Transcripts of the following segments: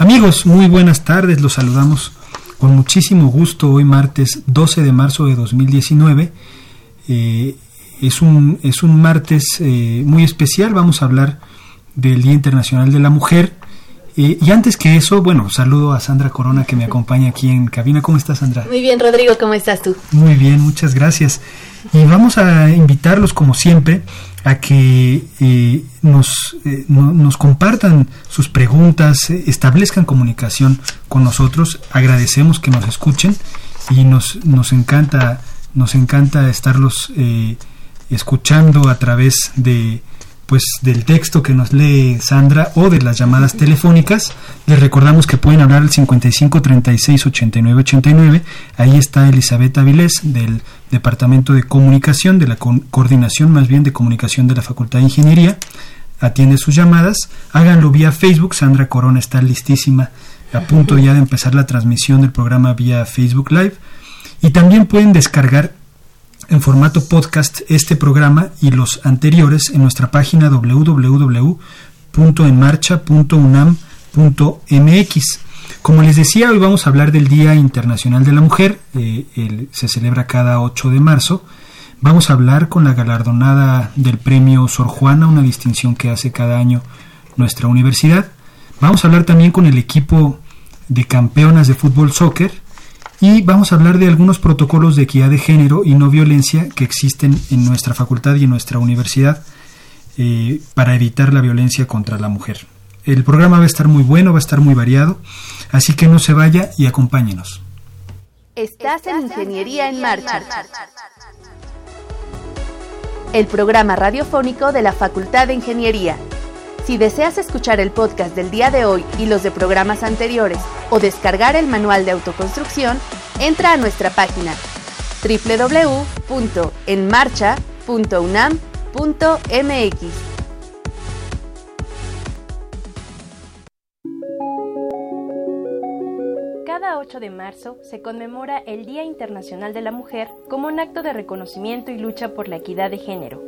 Amigos, muy buenas tardes, los saludamos con muchísimo gusto hoy martes 12 de marzo de 2019. Eh, es, un, es un martes eh, muy especial, vamos a hablar del Día Internacional de la Mujer. Eh, y antes que eso, bueno, saludo a Sandra Corona que me acompaña aquí en cabina. ¿Cómo estás, Sandra? Muy bien, Rodrigo, ¿cómo estás tú? Muy bien, muchas gracias. Y vamos a invitarlos, como siempre, a que eh, nos, eh, nos compartan sus preguntas, eh, establezcan comunicación con nosotros. Agradecemos que nos escuchen y nos, nos encanta nos encanta estarlos escuchando a través de pues del texto que nos lee Sandra o de las llamadas telefónicas. Les recordamos que pueden hablar al 55 36 89 89. Ahí está Elizabeth Avilés del Departamento de Comunicación, de la coordinación más bien de comunicación de la Facultad de Ingeniería. Atiende sus llamadas. Háganlo vía Facebook. Sandra Corona está listísima, a punto ya de empezar la transmisión del programa vía Facebook Live. Y también pueden descargar en formato podcast este programa y los anteriores en nuestra página www.enmarcha.unam.mx. Como les decía, hoy vamos a hablar del Día Internacional de la Mujer, eh, se celebra cada 8 de marzo. Vamos a hablar con la galardonada del premio Sor Juana, una distinción que hace cada año nuestra universidad. Vamos a hablar también con el equipo de campeonas de fútbol soccer y vamos a hablar de algunos protocolos de equidad de género y no violencia que existen en nuestra facultad y en nuestra universidad eh, para evitar la violencia contra la mujer. El programa va a estar muy bueno, va a estar muy variado, así que no se vaya y acompáñenos. Estás en Ingeniería en Marcha. El programa radiofónico de la Facultad de Ingeniería si deseas escuchar el podcast del día de hoy y los de programas anteriores o descargar el manual de autoconstrucción, entra a nuestra página www.enmarcha.unam.mx. Cada 8 de marzo se conmemora el Día Internacional de la Mujer como un acto de reconocimiento y lucha por la equidad de género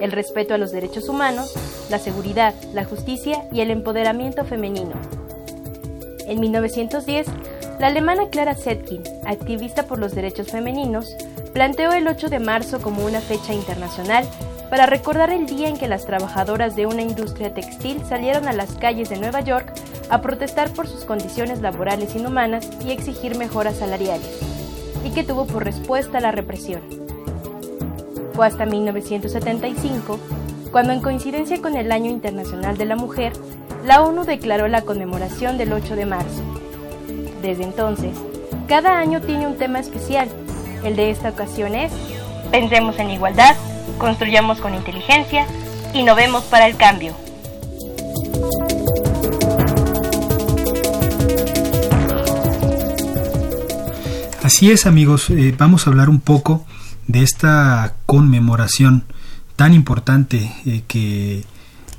el respeto a los derechos humanos, la seguridad, la justicia y el empoderamiento femenino. En 1910, la alemana Clara Zetkin, activista por los derechos femeninos, planteó el 8 de marzo como una fecha internacional para recordar el día en que las trabajadoras de una industria textil salieron a las calles de Nueva York a protestar por sus condiciones laborales inhumanas y exigir mejoras salariales, y que tuvo por respuesta la represión hasta 1975 cuando en coincidencia con el Año Internacional de la Mujer, la ONU declaró la conmemoración del 8 de marzo. Desde entonces, cada año tiene un tema especial. El de esta ocasión es Pensemos en igualdad, construyamos con inteligencia, innovemos para el cambio. Así es amigos, eh, vamos a hablar un poco de esta conmemoración tan importante eh, que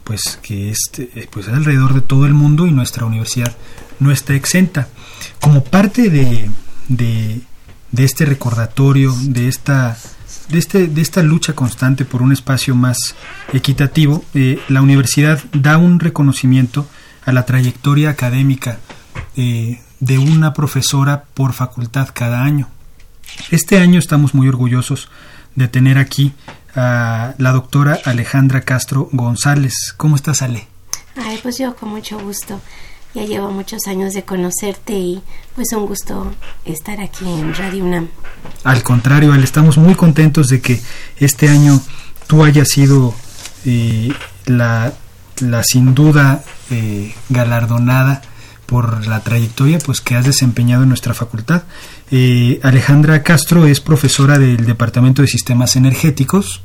pues que este, pues alrededor de todo el mundo y nuestra universidad no está exenta como parte de, de, este recordatorio de esta de, este, de esta lucha constante por un espacio más equitativo, eh, la universidad da un reconocimiento a la trayectoria académica de una profesora por facultad cada año. Este año estamos muy orgullosos de tener aquí a la doctora Alejandra Castro González. ¿Cómo estás, Ale? Ay, pues yo con mucho gusto. Ya llevo muchos años de conocerte y pues un gusto estar aquí en Radio UNAM. Al contrario, estamos muy contentos de que este año tú hayas sido eh, la, la, sin duda eh, galardonada por la trayectoria pues que has desempeñado en nuestra facultad. Eh, Alejandra Castro es profesora del Departamento de Sistemas Energéticos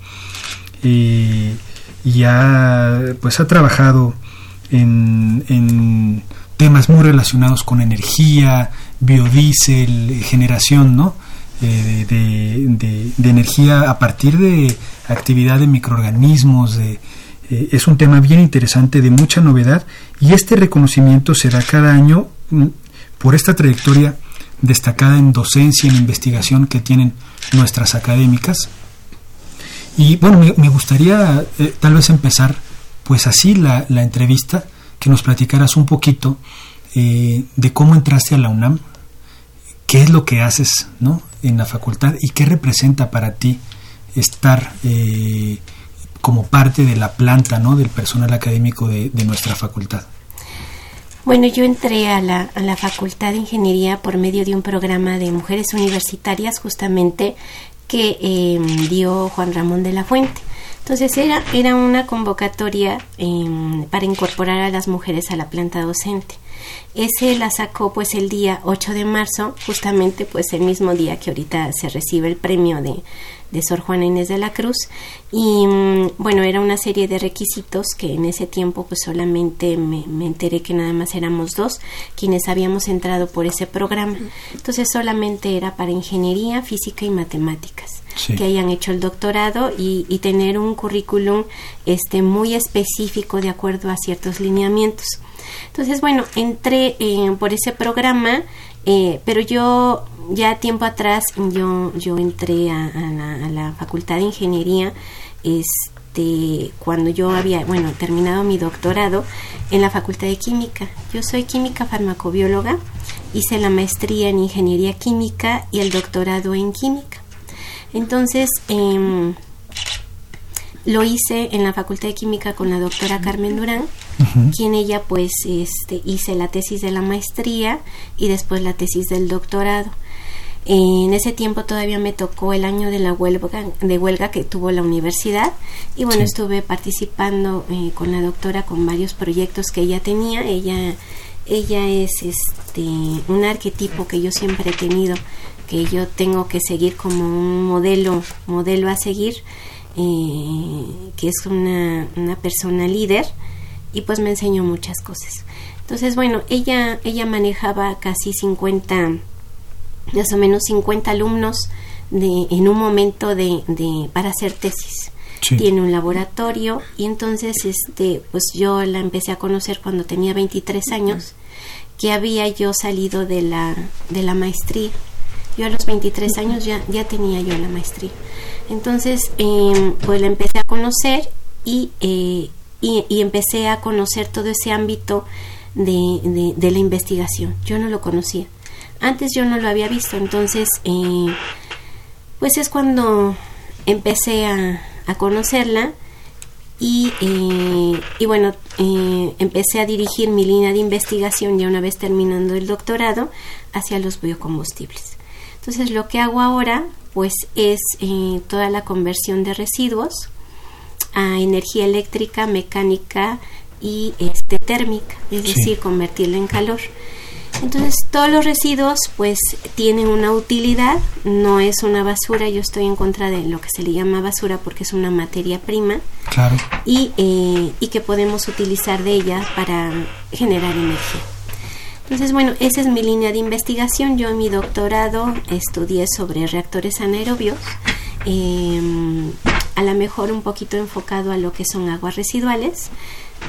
y ha, pues, ha trabajado en, temas muy relacionados con energía, biodiesel, generación, ¿no? Eh, de, energía a partir de actividad de microorganismos, de, eh, es un tema bien interesante, de mucha novedad, y este reconocimiento se da cada año mm, por esta trayectoria destacada en docencia, en investigación que tienen nuestras académicas. Y bueno, me, gustaría eh, tal vez empezar pues así la, la entrevista, que nos platicaras un poquito eh, de cómo entraste a la UNAM, qué es lo que haces ¿no? en la facultad y qué representa para ti estar eh, como parte de la planta ¿no? del personal académico de, nuestra facultad. Bueno, yo entré a la, a la Facultad de Ingeniería por medio de un programa de mujeres universitarias justamente que eh, dio Juan Ramón de la Fuente. Entonces era, era una convocatoria em, para incorporar a las mujeres a la planta docente. Ese la sacó pues el día 8 de marzo, justamente pues el mismo día que ahorita se recibe el premio de, de Sor Juana Inés de la Cruz. Y mm, bueno era una serie de requisitos que en ese tiempo pues solamente me, enteré que nada más éramos dos quienes habíamos entrado por ese programa. Entonces solamente era para ingeniería física y matemáticas que hayan hecho el doctorado y, tener un currículum este muy específico de acuerdo a ciertos lineamientos. Entonces bueno entré eh, por ese programa eh, pero yo ya tiempo atrás yo, yo entré a, la, Facultad de Ingeniería este, cuando yo había, bueno, terminado mi doctorado en la Facultad de Química. Yo soy química farmacobióloga, hice la maestría en Ingeniería Química y el doctorado en Química. Entonces, eh, lo hice en la Facultad de Química con la doctora Carmen Durán, quien ella pues este, hice la tesis de la maestría y después la tesis del doctorado. En ese tiempo todavía me tocó el año de la huelga, de huelga que tuvo la universidad y bueno, estuve participando eh, con la doctora con varios proyectos que ella tenía. Ella, ella es este, un arquetipo que yo siempre he tenido, que yo tengo que seguir como un modelo, modelo a seguir eh, que es una, una persona líder y pues me enseñó muchas cosas. Entonces, bueno, ella, ella manejaba casi 50, más o menos 50 alumnos de, en un momento de, de para hacer tesis. Tiene un laboratorio y entonces este pues yo la empecé a conocer cuando tenía 23 años, que había yo salido de la de la maestría. Yo a los 23 años ya ya tenía yo la maestría. Entonces, em, pues la empecé a conocer y, eh, y, empecé a conocer todo ese ámbito de, de, la investigación. Yo no lo conocía. Antes yo no lo había visto, entonces, eh, pues es cuando empecé a, a conocerla y, eh, y bueno, empecé a dirigir mi línea de investigación ya una vez terminando el doctorado hacia los biocombustibles. Entonces lo que hago ahora pues es eh, toda la conversión de residuos a energía eléctrica, mecánica y este, térmica, es decir, convertirla en calor. Entonces, todos los residuos pues tienen una utilidad, no es una basura, yo estoy en contra de lo que se le llama basura porque es una materia prima claro. y, eh, y que podemos utilizar de ella para generar energía. Entonces, bueno, esa es mi línea de investigación. Yo en mi doctorado estudié sobre reactores anaerobios, em, a lo mejor un poquito enfocado a lo que son aguas residuales,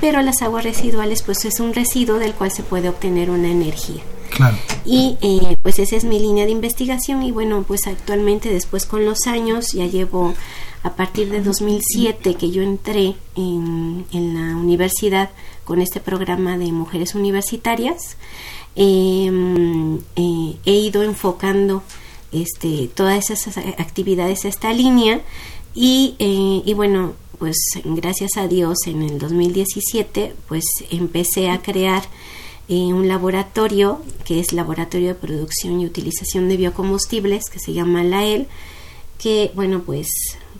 pero las aguas residuales pues es un residuo del cual se puede obtener una energía. Claro. Y eh, pues esa es mi línea de investigación y bueno, pues actualmente después con los años ya llevo a partir de 2007 que yo entré en, en la universidad con este programa de mujeres universitarias, em, eh, he ido enfocando este, todas esas actividades a esta línea y, eh, y, bueno, pues gracias a Dios en el 2017 pues empecé a crear eh, un laboratorio que es Laboratorio de Producción y Utilización de Biocombustibles que se llama LAEL que bueno pues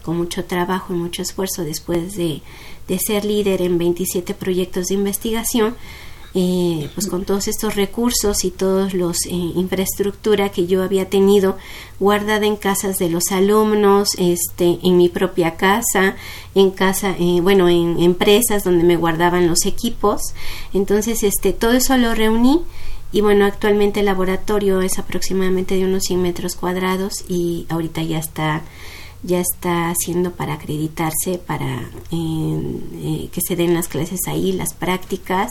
con mucho trabajo y mucho esfuerzo después de, de ser líder en 27 proyectos de investigación eh, pues con todos estos recursos y todos los eh, infraestructura que yo había tenido guardada en casas de los alumnos, este, en mi propia casa, en casa, eh, bueno, en empresas donde me guardaban los equipos. Entonces, este, todo eso lo reuní y bueno, actualmente el laboratorio es aproximadamente de unos 100 metros cuadrados y ahorita ya está ya está haciendo para acreditarse, para eh, que se den las clases ahí, las prácticas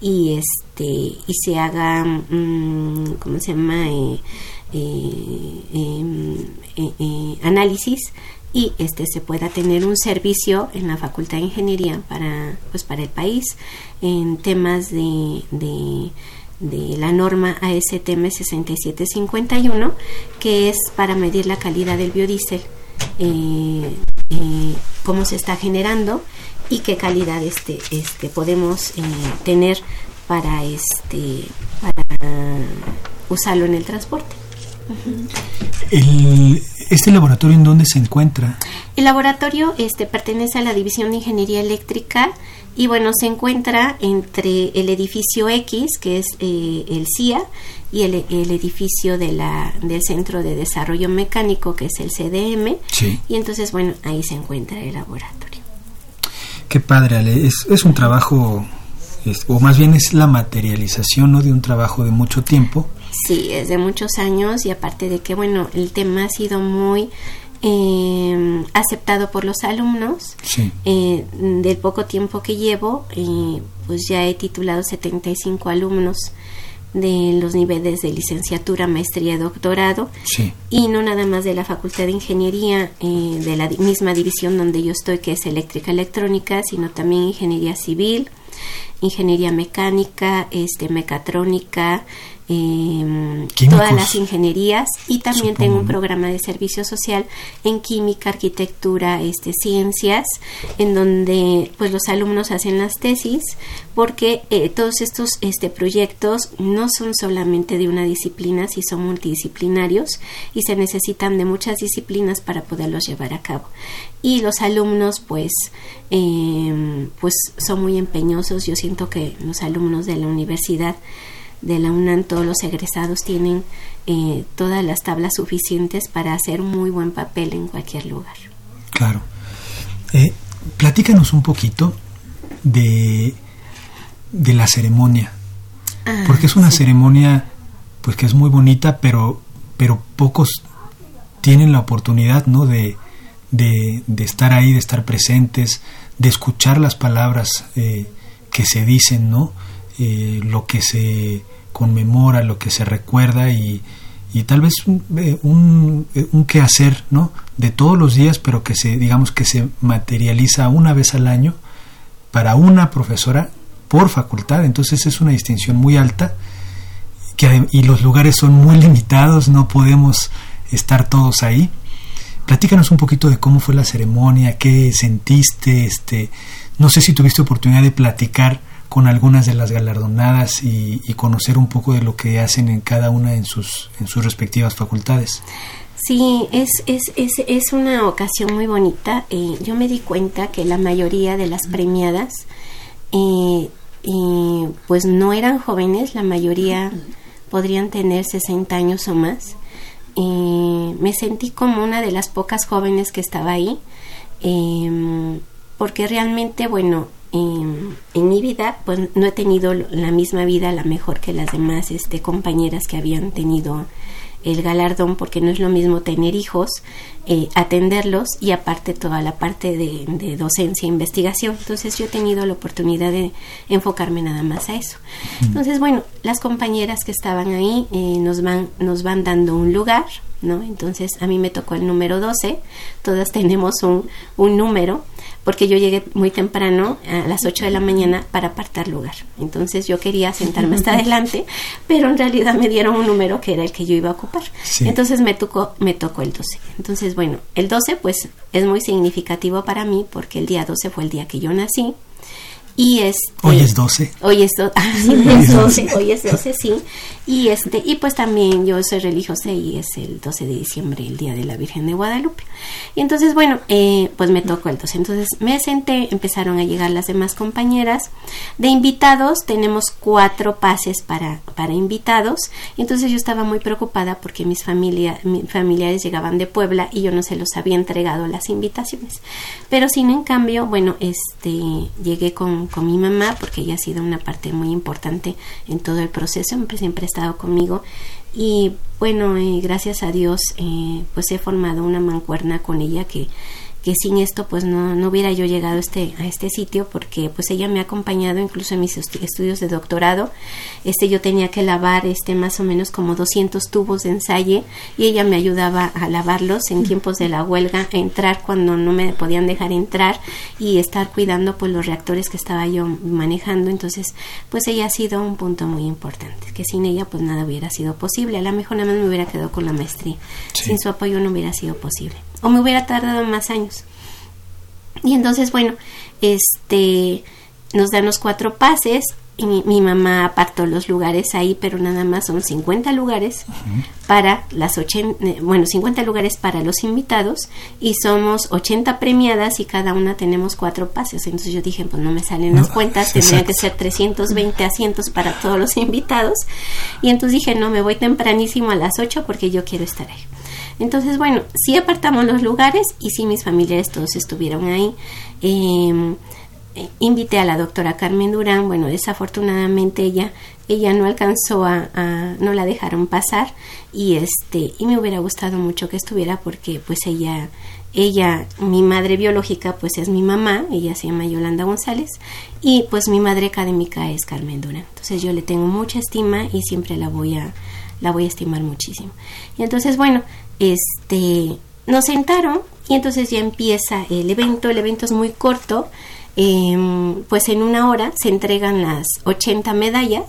y este y se haga, mm, ¿cómo se llama? Eh, eh, em, análisis y este se pueda tener un servicio en la Facultad de Ingeniería para pues para el país en temas de, de la norma ASTM 6751 que es para medir la calidad del biodiesel eh, eh, cómo se está generando y qué calidad este, este podemos eh, tener para este para usarlo en el transporte. ¿Este laboratorio en dónde se encuentra? El laboratorio este, pertenece a la División de Ingeniería Eléctrica y bueno, se encuentra entre el edificio X, que es eh, el CIA, y el, edificio de la, del Centro de Desarrollo Mecánico, que es el CDM. Y entonces, bueno, ahí se encuentra el laboratorio. Qué padre, Ale. Es, es un trabajo, o más bien es la materialización ¿no? de un trabajo de mucho tiempo. Sí, es de muchos años y aparte de que, bueno, el tema ha sido muy eh, aceptado por los alumnos. Eh, del poco tiempo que llevo, eh, pues ya he titulado 75 alumnos de los niveles de licenciatura, maestría y doctorado. Y no nada más de la Facultad de Ingeniería, eh, de la misma división donde yo estoy, que es eléctrica electrónica, sino también ingeniería civil, ingeniería mecánica, este, mecatrónica, eh, todas las ingenierías. Y también tengo un programa de servicio social en química, arquitectura, este, ciencias, en donde pues los alumnos hacen las tesis porque eh, todos estos este, proyectos no son solamente de una disciplina, si son multidisciplinarios y se necesitan de muchas disciplinas para poderlos llevar a cabo. Y los alumnos pues, eh, pues son muy empeñosos, yo siento que los alumnos de la universidad de la UNAM, todos los egresados tienen eh, todas las tablas suficientes para hacer muy buen papel en cualquier lugar. Claro. Eh, platícanos un poquito de, de la ceremonia, ah, porque es una ceremonia pues que es muy bonita, pero, pero pocos tienen la oportunidad ¿no? de, de, estar ahí, de estar presentes, de escuchar las palabras eh, que se dicen, ¿no? Eh, lo que se conmemora, lo que se recuerda y, y tal vez un, eh, un, un quehacer ¿no? de todos los días, pero que se, digamos que se materializa una vez al año para una profesora por facultad, entonces es una distinción muy alta y los lugares son muy limitados, no podemos estar todos ahí. Platícanos un poquito de cómo fue la ceremonia, qué sentiste, este, no sé si tuviste oportunidad de platicar con algunas de las galardonadas y, conocer un poco de lo que hacen en cada una en sus, en sus respectivas facultades. Sí, es, es, es, es una ocasión muy bonita. Eh, yo me di cuenta que la mayoría de las premiadas eh, eh, pues no eran jóvenes, la mayoría podrían tener 60 años o más. Me sentí como una de las pocas jóvenes que estaba ahí, porque realmente, bueno, en, en mi vida, pues no he tenido la misma vida, la mejor que las demás este, compañeras que habían tenido el galardón, porque no es lo mismo tener hijos, eh, atenderlos y aparte toda la parte de, docencia e investigación. Entonces yo he tenido la oportunidad de enfocarme nada más a eso. Entonces, bueno, las compañeras que estaban ahí eh, nos, van, nos van dando un lugar, ¿no? Entonces a mí me tocó el número 12, todas tenemos un, un número porque yo llegué muy temprano, a las 8 de la mañana, para apartar lugar. Entonces yo quería sentarme hasta adelante, pero en realidad me dieron un número que era el que yo iba a ocupar. Entonces me tocó, me tocó el 12. Entonces, bueno, el 12 pues es muy significativo para mí porque el día 12 fue el día que yo nací y este, hoy es 12. Hoy es, ah, sí, es 12, hoy es 12, sí. Y este y pues también yo soy religiosa y es el 12 de diciembre, el día de la Virgen de Guadalupe. Y entonces, bueno, eh, pues me tocó el 12. Entonces me senté, empezaron a llegar las demás compañeras. De invitados tenemos cuatro pases para, para invitados. Entonces yo estaba muy preocupada porque mis, familia, mis familiares llegaban de Puebla y yo no se los había entregado las invitaciones. Pero sin en cambio, bueno, este llegué con con mi mamá, porque ella ha sido una parte muy importante en todo el proceso, siempre, siempre ha estado conmigo. Y bueno, eh, gracias a Dios, eh, pues he formado una mancuerna con ella que que sin esto pues no, no hubiera yo llegado a este, a este sitio porque pues ella me ha acompañado incluso en mis estudios de doctorado. Este yo tenía que lavar este más o menos como 200 tubos de ensayo y ella me ayudaba a lavarlos en tiempos de la huelga, a entrar cuando no me podían dejar entrar y estar cuidando pues los reactores que estaba yo manejando. Entonces pues ella ha sido un punto muy importante, que sin ella pues nada hubiera sido posible. A lo mejor nada más me hubiera quedado con la maestría. Sin su apoyo no hubiera sido posible o me hubiera tardado más años. Y entonces, bueno, este nos dan los cuatro pases y mi, mamá apartó los lugares ahí, pero nada más son 50 lugares para las 80, eh, bueno, 50 lugares para los invitados y somos 80 premiadas y cada una tenemos cuatro pases. Entonces yo dije, pues no me salen las cuentas, tendría que ser 320 asientos para todos los invitados. Y entonces dije, no, me voy tempranísimo a las 8 porque yo quiero estar ahí. Entonces, bueno, sí apartamos los lugares y sí mis familiares todos estuvieron ahí. Em, eh, invité a la doctora Carmen Durán, bueno, desafortunadamente ella ella no alcanzó a, no la dejaron pasar y este y me hubiera gustado mucho que estuviera porque pues ella ella mi madre biológica pues es mi mamá. Ella se llama Yolanda González y pues mi madre académica es Carmen Durán. Entonces yo le tengo mucha estima y siempre la voy a la voy a estimar muchísimo. Y entonces bueno este, nos sentaron y entonces ya empieza el evento. El evento es muy corto, em, pues en una hora se entregan las 80 medallas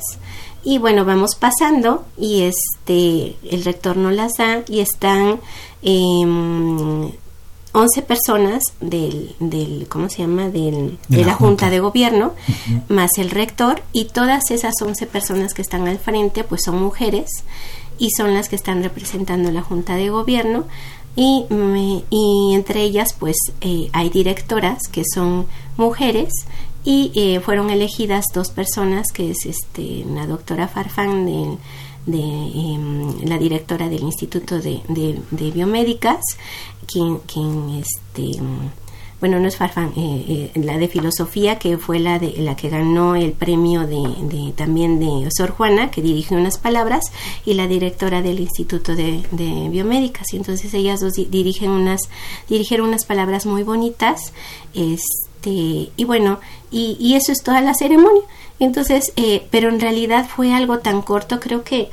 y bueno, vamos pasando y este, el rector nos las da y están 11 em, personas del, del, ¿cómo se llama? Del, de, la, Junta. de Gobierno, más el rector, y todas esas 11 personas que están al frente, pues son mujeres, y son las que están representando la Junta de Gobierno. Y, y entre ellas pues eh, hay directoras que son mujeres y eh, fueron elegidas dos personas que es este la doctora Farfán de, de em, la directora del Instituto de, de Biomédicas quien, quien este bueno, no es Farfán, eh, eh, la de filosofía, que fue la de la que ganó el premio de, también de Sor Juana, que dirigió unas palabras, y la directora del Instituto de, Biomédicas. Y entonces ellas dos dirigen unas, dirigieron unas palabras muy bonitas, este, y bueno, y, y eso es toda la ceremonia. Entonces, eh, pero en realidad fue algo tan corto, creo que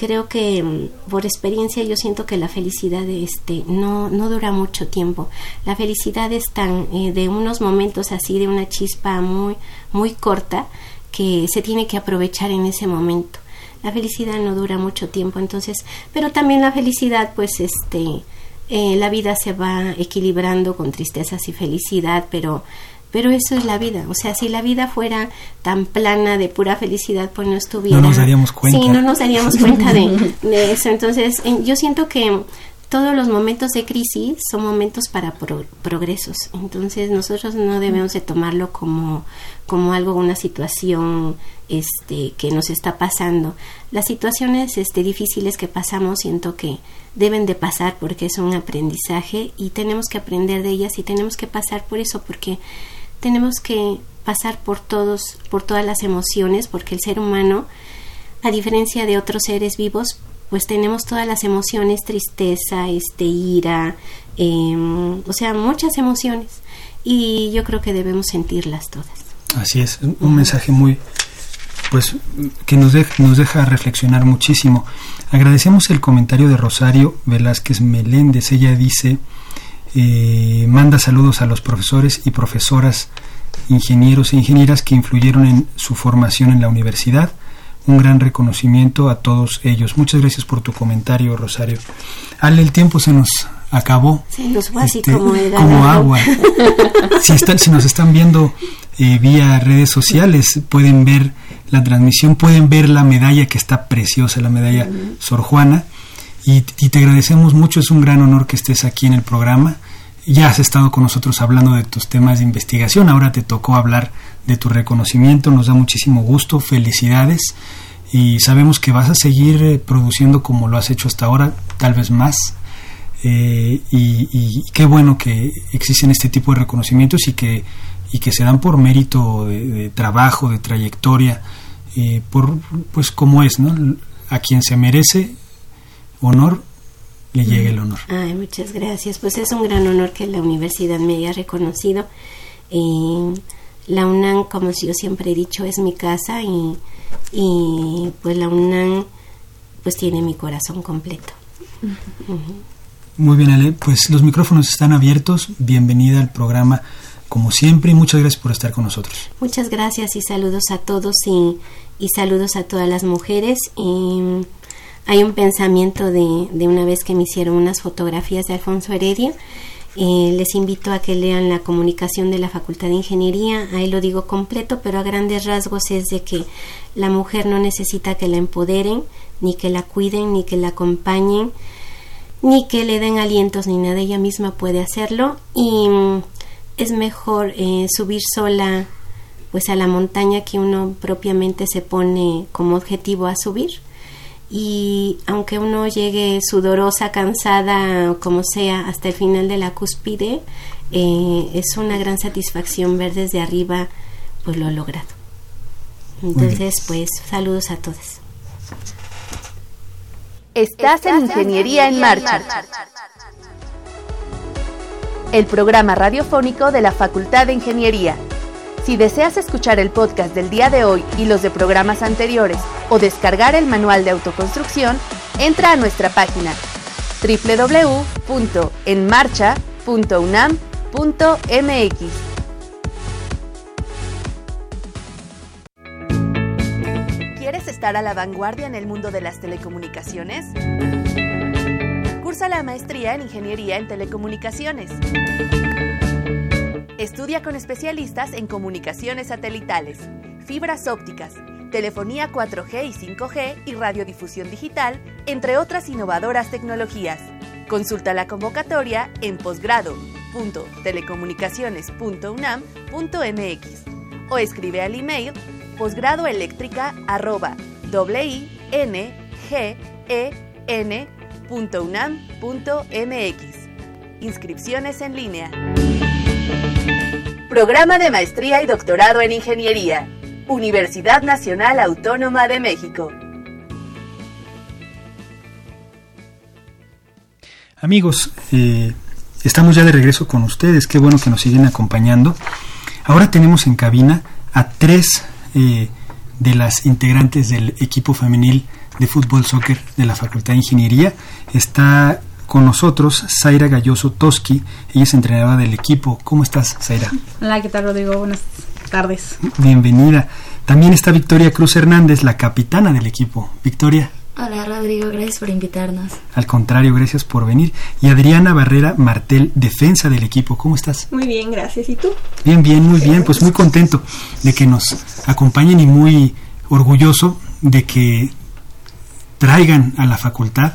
creo que mm, por experiencia yo siento que la felicidad este no no dura mucho tiempo. La felicidad es tan eh, de unos momentos así de una chispa muy muy corta que se tiene que aprovechar en ese momento. La felicidad no dura mucho tiempo entonces pero también la felicidad pues este eh, la vida se va equilibrando con tristezas y felicidad pero pero eso es la vida. O sea, si la vida fuera tan plana de pura felicidad, pues no estuviera. No nos daríamos cuenta. Sí, no nos daríamos cuenta de, eso. Entonces, yo siento que todos los momentos de crisis son momentos para progresos. Entonces, nosotros no debemos de tomarlo como, como algo, una situación este, que nos está pasando. Las situaciones este, difíciles que pasamos, siento que deben de pasar porque es un aprendizaje y tenemos que aprender de ellas y tenemos que pasar por eso porque tenemos que pasar por todos, por todas las emociones, porque el ser humano, a diferencia de otros seres vivos, pues tenemos todas las emociones, tristeza, este, ira, em, o sea, muchas emociones. Y yo creo que debemos sentirlas todas. Así es, un mensaje muy, pues, que nos, nos deja reflexionar muchísimo. Agradecemos el comentario de Rosario Velázquez Meléndez. Ella dice, eh, manda saludos a los profesores y profesoras, ingenieros e ingenieras que influyeron en su formación en la universidad. Un gran reconocimiento a todos ellos. Muchas gracias por tu comentario, Rosario. Ale, el tiempo se nos acabó. Se nos fue así este, como, agua. si, están, si nos están viendo eh, vía redes sociales, pueden ver la transmisión, pueden ver la medalla que está preciosa, la medalla Sor Juana. Y, te agradecemos mucho, es un gran honor que estés aquí en el programa. Ya has estado con nosotros hablando de tus temas de investigación, ahora te tocó hablar de tu reconocimiento, nos da muchísimo gusto, felicidades y sabemos que vas a seguir eh, produciendo como lo has hecho hasta ahora, tal vez más. Eh, y, qué bueno que existen este tipo de reconocimientos y que, y que se dan por mérito de, trabajo, de trayectoria, eh, por pues como es, ¿no? A quien se merece honor, le llega el honor. Ay, muchas gracias. Pues es un gran honor que la universidad me haya reconocido. Eh, la UNAM, como yo siempre he dicho, es mi casa y, y pues la UNAM pues tiene mi corazón completo. Muy bien, Ale. Pues los micrófonos están abiertos. Bienvenida al programa como siempre y muchas gracias por estar con nosotros. Muchas gracias y saludos a todos y, y saludos a todas las mujeres. Y, hay un pensamiento de, de una vez que me hicieron unas fotografías de Alfonso Heredia. Eh, les invito a que lean la comunicación de la Facultad de Ingeniería. Ahí lo digo completo, pero a grandes rasgos es de que la mujer no necesita que la empoderen, ni que la cuiden, ni que la acompañen, ni que le den alientos, ni nada. Ella misma puede hacerlo y mm, es mejor eh, subir sola pues a la montaña que uno propiamente se pone como objetivo a subir y aunque uno llegue sudorosa, cansada, como sea, hasta el final de la cúspide, eh, es una gran satisfacción ver desde arriba pues lo logrado. Entonces, pues saludos a todos. Estás en Ingeniería en Marcha. El programa radiofónico de la Facultad de Ingeniería si deseas escuchar el podcast del día de hoy y los de programas anteriores o descargar el manual de autoconstrucción, entra a nuestra página www.enmarcha.unam.mx. ¿Quieres estar a la vanguardia en el mundo de las telecomunicaciones? Cursa la maestría en Ingeniería en Telecomunicaciones Estudia con especialistas en comunicaciones satelitales, fibras ópticas, telefonía 4G y 5G y radiodifusión digital, entre otras innovadoras tecnologías. Consulta la convocatoria en posgrado.telecomunicaciones.unam.mx o escribe al email posgradoeléctrica.wien.unam.mx. Inscripciones en línea. Programa de Maestría y Doctorado en Ingeniería. Universidad Nacional Autónoma de México. Amigos, eh, estamos ya de regreso con ustedes. Qué bueno que nos siguen acompañando. Ahora tenemos en cabina a tres eh, de las integrantes del equipo femenil de fútbol soccer de la Facultad de Ingeniería. Está con nosotros Zaira Galloso Toski, ella es entrenadora del equipo. ¿Cómo estás, Zaira? Hola, ¿qué tal, Rodrigo? Buenas tardes. Bienvenida. También está Victoria Cruz Hernández, la capitana del equipo. Victoria. Hola, Rodrigo, gracias por invitarnos. Al contrario, gracias por venir. Y Adriana Barrera Martel, defensa del equipo. ¿Cómo estás? Muy bien, gracias. ¿Y tú? Bien, bien, muy bien. Pues muy contento de que nos acompañen y muy orgulloso de que traigan a la facultad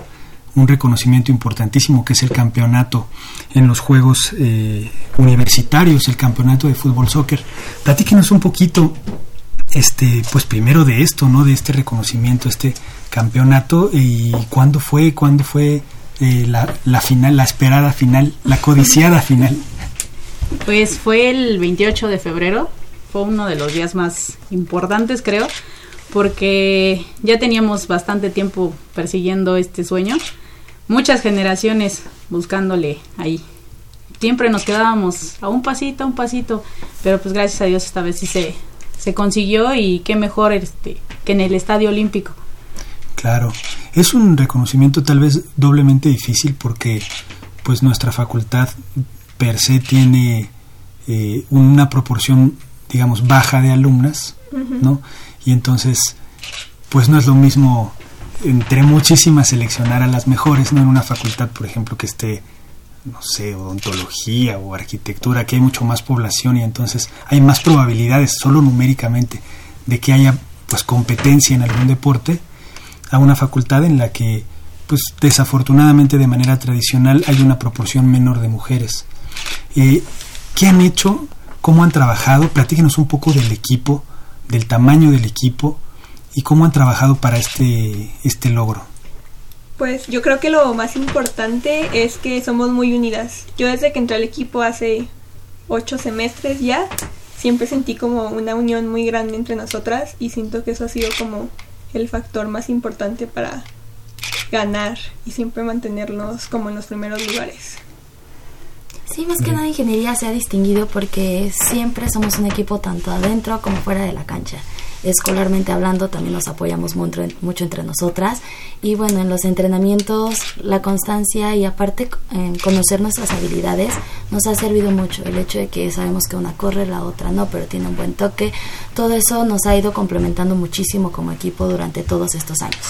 un reconocimiento importantísimo que es el campeonato en los Juegos eh, Universitarios, el campeonato de fútbol soccer. Platíquenos un poquito, este, pues primero de esto, ¿no? De este reconocimiento, este campeonato y cuándo fue, cuándo fue eh, la, la final, la esperada final, la codiciada final. Pues fue el 28 de febrero, fue uno de los días más importantes, creo, porque ya teníamos bastante tiempo persiguiendo este sueño muchas generaciones buscándole ahí. Siempre nos quedábamos a un pasito, a un pasito, pero pues gracias a Dios esta vez sí se, se consiguió y qué mejor este, que en el Estadio Olímpico. Claro, es un reconocimiento tal vez doblemente difícil porque pues nuestra facultad per se tiene eh, una proporción, digamos, baja de alumnas, ¿no? Y entonces, pues no es lo mismo entre muchísimas seleccionar a las mejores, ¿no? En una facultad, por ejemplo, que esté, no sé, odontología o arquitectura, que hay mucho más población y entonces hay más probabilidades, solo numéricamente, de que haya pues competencia en algún deporte, a una facultad en la que pues desafortunadamente de manera tradicional hay una proporción menor de mujeres. Eh, ¿Qué han hecho? ¿Cómo han trabajado? Platíquenos un poco del equipo, del tamaño del equipo y cómo han trabajado para este, este logro. Pues yo creo que lo más importante es que somos muy unidas. Yo desde que entré al equipo hace ocho semestres ya, siempre sentí como una unión muy grande entre nosotras y siento que eso ha sido como el factor más importante para ganar y siempre mantenernos como en los primeros lugares. Sí, más que nada ingeniería se ha distinguido porque siempre somos un equipo tanto adentro como fuera de la cancha. Escolarmente hablando también nos apoyamos mucho, entre nosotras y bueno, en los entrenamientos la constancia y aparte en conocer nuestras habilidades nos ha servido mucho. El hecho de que sabemos que una corre, la otra no, pero tiene un buen toque, todo eso nos ha ido complementando muchísimo como equipo durante todos estos años.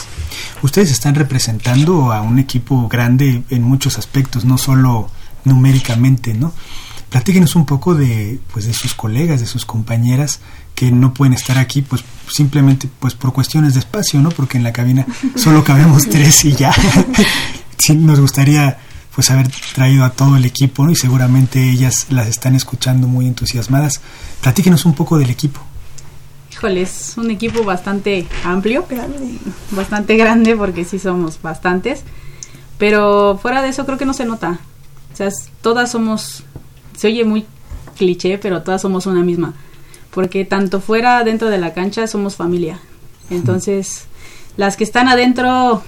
Ustedes están representando a un equipo grande en muchos aspectos, no solo numéricamente, ¿no? Platíquenos un poco de, pues, de sus colegas, de sus compañeras que no pueden estar aquí, pues simplemente pues por cuestiones de espacio, ¿no? Porque en la cabina solo cabemos tres y ya. sí, nos gustaría pues haber traído a todo el equipo, ¿no? Y seguramente ellas las están escuchando muy entusiasmadas. Platíquenos un poco del equipo. Híjole, es un equipo bastante amplio, grande. bastante grande porque sí somos bastantes, pero fuera de eso creo que no se nota. O sea, todas somos, se oye muy cliché, pero todas somos una misma. Porque tanto fuera, dentro de la cancha, somos familia. Entonces, las que están adentro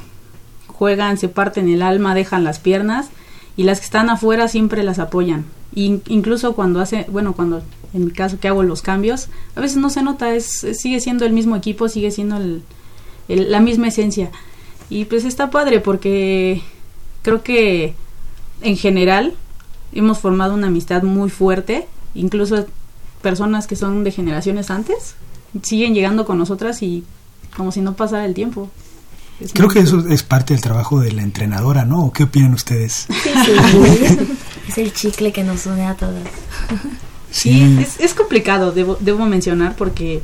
juegan, se parten el alma, dejan las piernas. Y las que están afuera siempre las apoyan. incluso cuando hace, bueno, cuando en mi caso que hago los cambios, a veces no se nota, es, sigue siendo el mismo equipo, sigue siendo la misma esencia. Y pues está padre porque creo que en general hemos formado una amistad muy fuerte, incluso personas que son de generaciones antes siguen llegando con nosotras y como si no pasara el tiempo. Creo que eso es parte del trabajo de la entrenadora, ¿no? ¿O qué opinan ustedes? Sí, es el chicle que nos une a todas. Sí, es, es, complicado, debo, debo mencionar, porque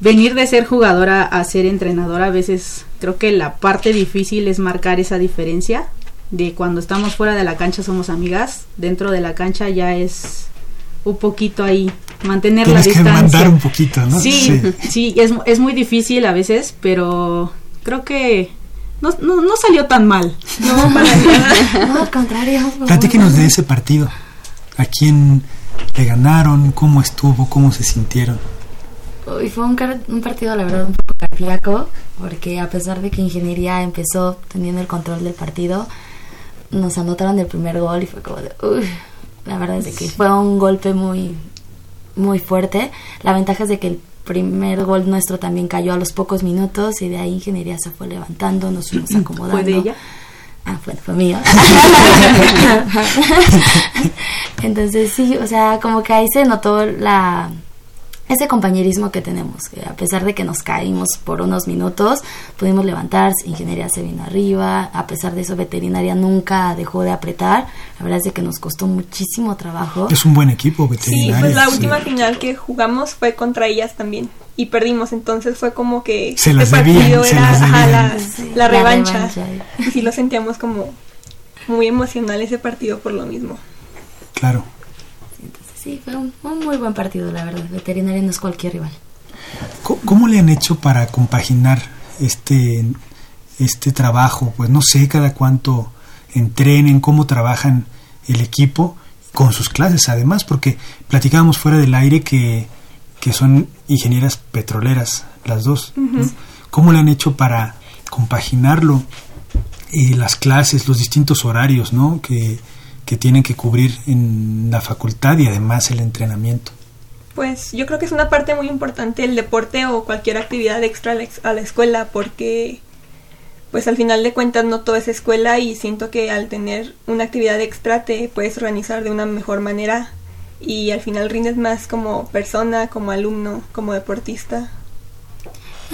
venir de ser jugadora a ser entrenadora a veces creo que la parte difícil es marcar esa diferencia de cuando estamos fuera de la cancha somos amigas, dentro de la cancha ya es un poquito ahí mantener la distancia. que mandar un poquito, ¿no? Sí, sí, es, es, muy difícil a veces, pero creo que no, no, no salió tan mal. No, para nada. No, al contrario. Platíquenos de ese partido. ¿A quién le ganaron? ¿Cómo estuvo? ¿Cómo se sintieron? Uy, fue un, un partido, la verdad, un poco cardíaco, porque a pesar de que Ingeniería empezó teniendo el control del partido, nos anotaron el primer gol y fue como de, uy, la verdad es que fue un golpe muy, muy fuerte. La ventaja es de que el primer gol nuestro también cayó a los pocos minutos y de ahí Ingeniería se fue levantando, nos fuimos acomodando. ¿Fue de ella? Ah, bueno, fue mío. Entonces sí, o sea, como que ahí se notó la ese compañerismo que tenemos, que a pesar de que nos caímos por unos minutos, pudimos levantar, ingeniería se vino arriba, a pesar de eso veterinaria nunca dejó de apretar, la verdad es de que nos costó muchísimo trabajo. Es un buen equipo veterinaria. Sí, pues la última final que jugamos fue contra ellas también y perdimos, entonces fue como que se las partido era la, revancha. Y sí lo sentíamos como muy emocional ese partido por lo mismo. Claro. Sí, fue un, muy buen partido, la verdad. Veterinaria no es cualquier rival. ¿Cómo, le han hecho para compaginar este, este trabajo? Pues no sé cada cuánto entrenen, cómo trabajan el equipo con sus clases, además, porque platicábamos fuera del aire que, que son ingenieras petroleras, las dos. ¿Cómo le han hecho para compaginarlo? y las clases, los distintos horarios, ¿no? Que, que tienen que cubrir en la facultad y además el entrenamiento? Pues yo creo que es una parte muy importante el deporte o cualquier actividad extra a la escuela porque pues al final de cuentas no todo es escuela y siento que al tener una actividad extra te puedes organizar de una mejor manera y al final rindes más como persona, como alumno, como deportista.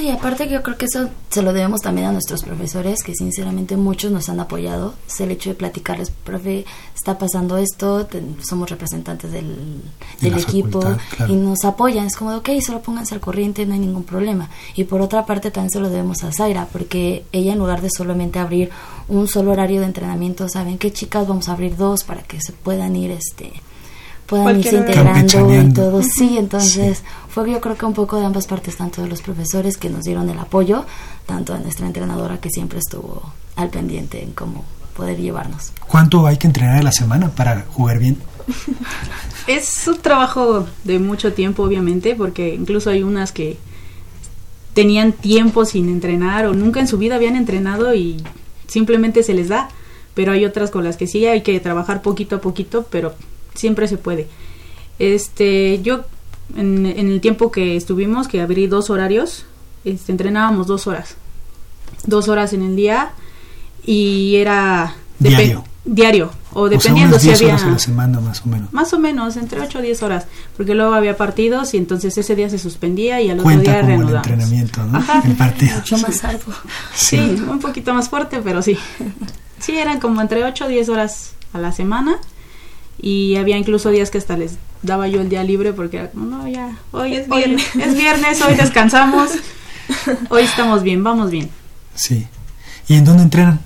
Y aparte que yo creo que eso se lo debemos también a nuestros profesores, que sinceramente muchos nos han apoyado. Es el hecho de platicarles, profe, está pasando esto, somos representantes del, del equipo y nos apoyan. Es como, ok, solo pónganse al corriente, no hay ningún problema. Y por otra parte también se lo debemos a Zaira, porque ella en lugar de solamente abrir un solo horario de entrenamiento, saben que chicas vamos a abrir dos para que se puedan ir este puedan irse integrando y todo. Sí, entonces fue yo creo que un poco de ambas partes, tanto de los profesores que nos dieron el apoyo, tanto de nuestra entrenadora que siempre estuvo al pendiente en cómo poder llevarnos. ¿Cuánto hay que entrenar a la semana para jugar bien? es un trabajo de mucho tiempo, obviamente, porque incluso hay unas que tenían tiempo sin entrenar o nunca en su vida habían entrenado y simplemente se les da. Pero hay otras con las que sí hay que trabajar poquito a poquito, pero siempre se puede. Este, yo en, el tiempo que estuvimos, que abrí dos horarios, este, entrenábamos dos horas. Dos horas en el día y era... Diario. Diario. O dependiendo si había... horas a la semana más o menos. Más o menos, entre 8 o 10 horas. Porque luego había partidos y entonces ese día se suspendía y al otro día como el entrenamiento, ¿no? El partido. Mucho más arduo. Sí. sí, un poquito más fuerte, pero sí. Sí, eran como entre 8 o 10 horas a la semana y había incluso días que hasta les daba yo el día libre porque era como, no, ya, hoy es viernes, hoy, es viernes, hoy descansamos, hoy estamos bien, vamos bien. Sí. ¿Y en dónde entrenan?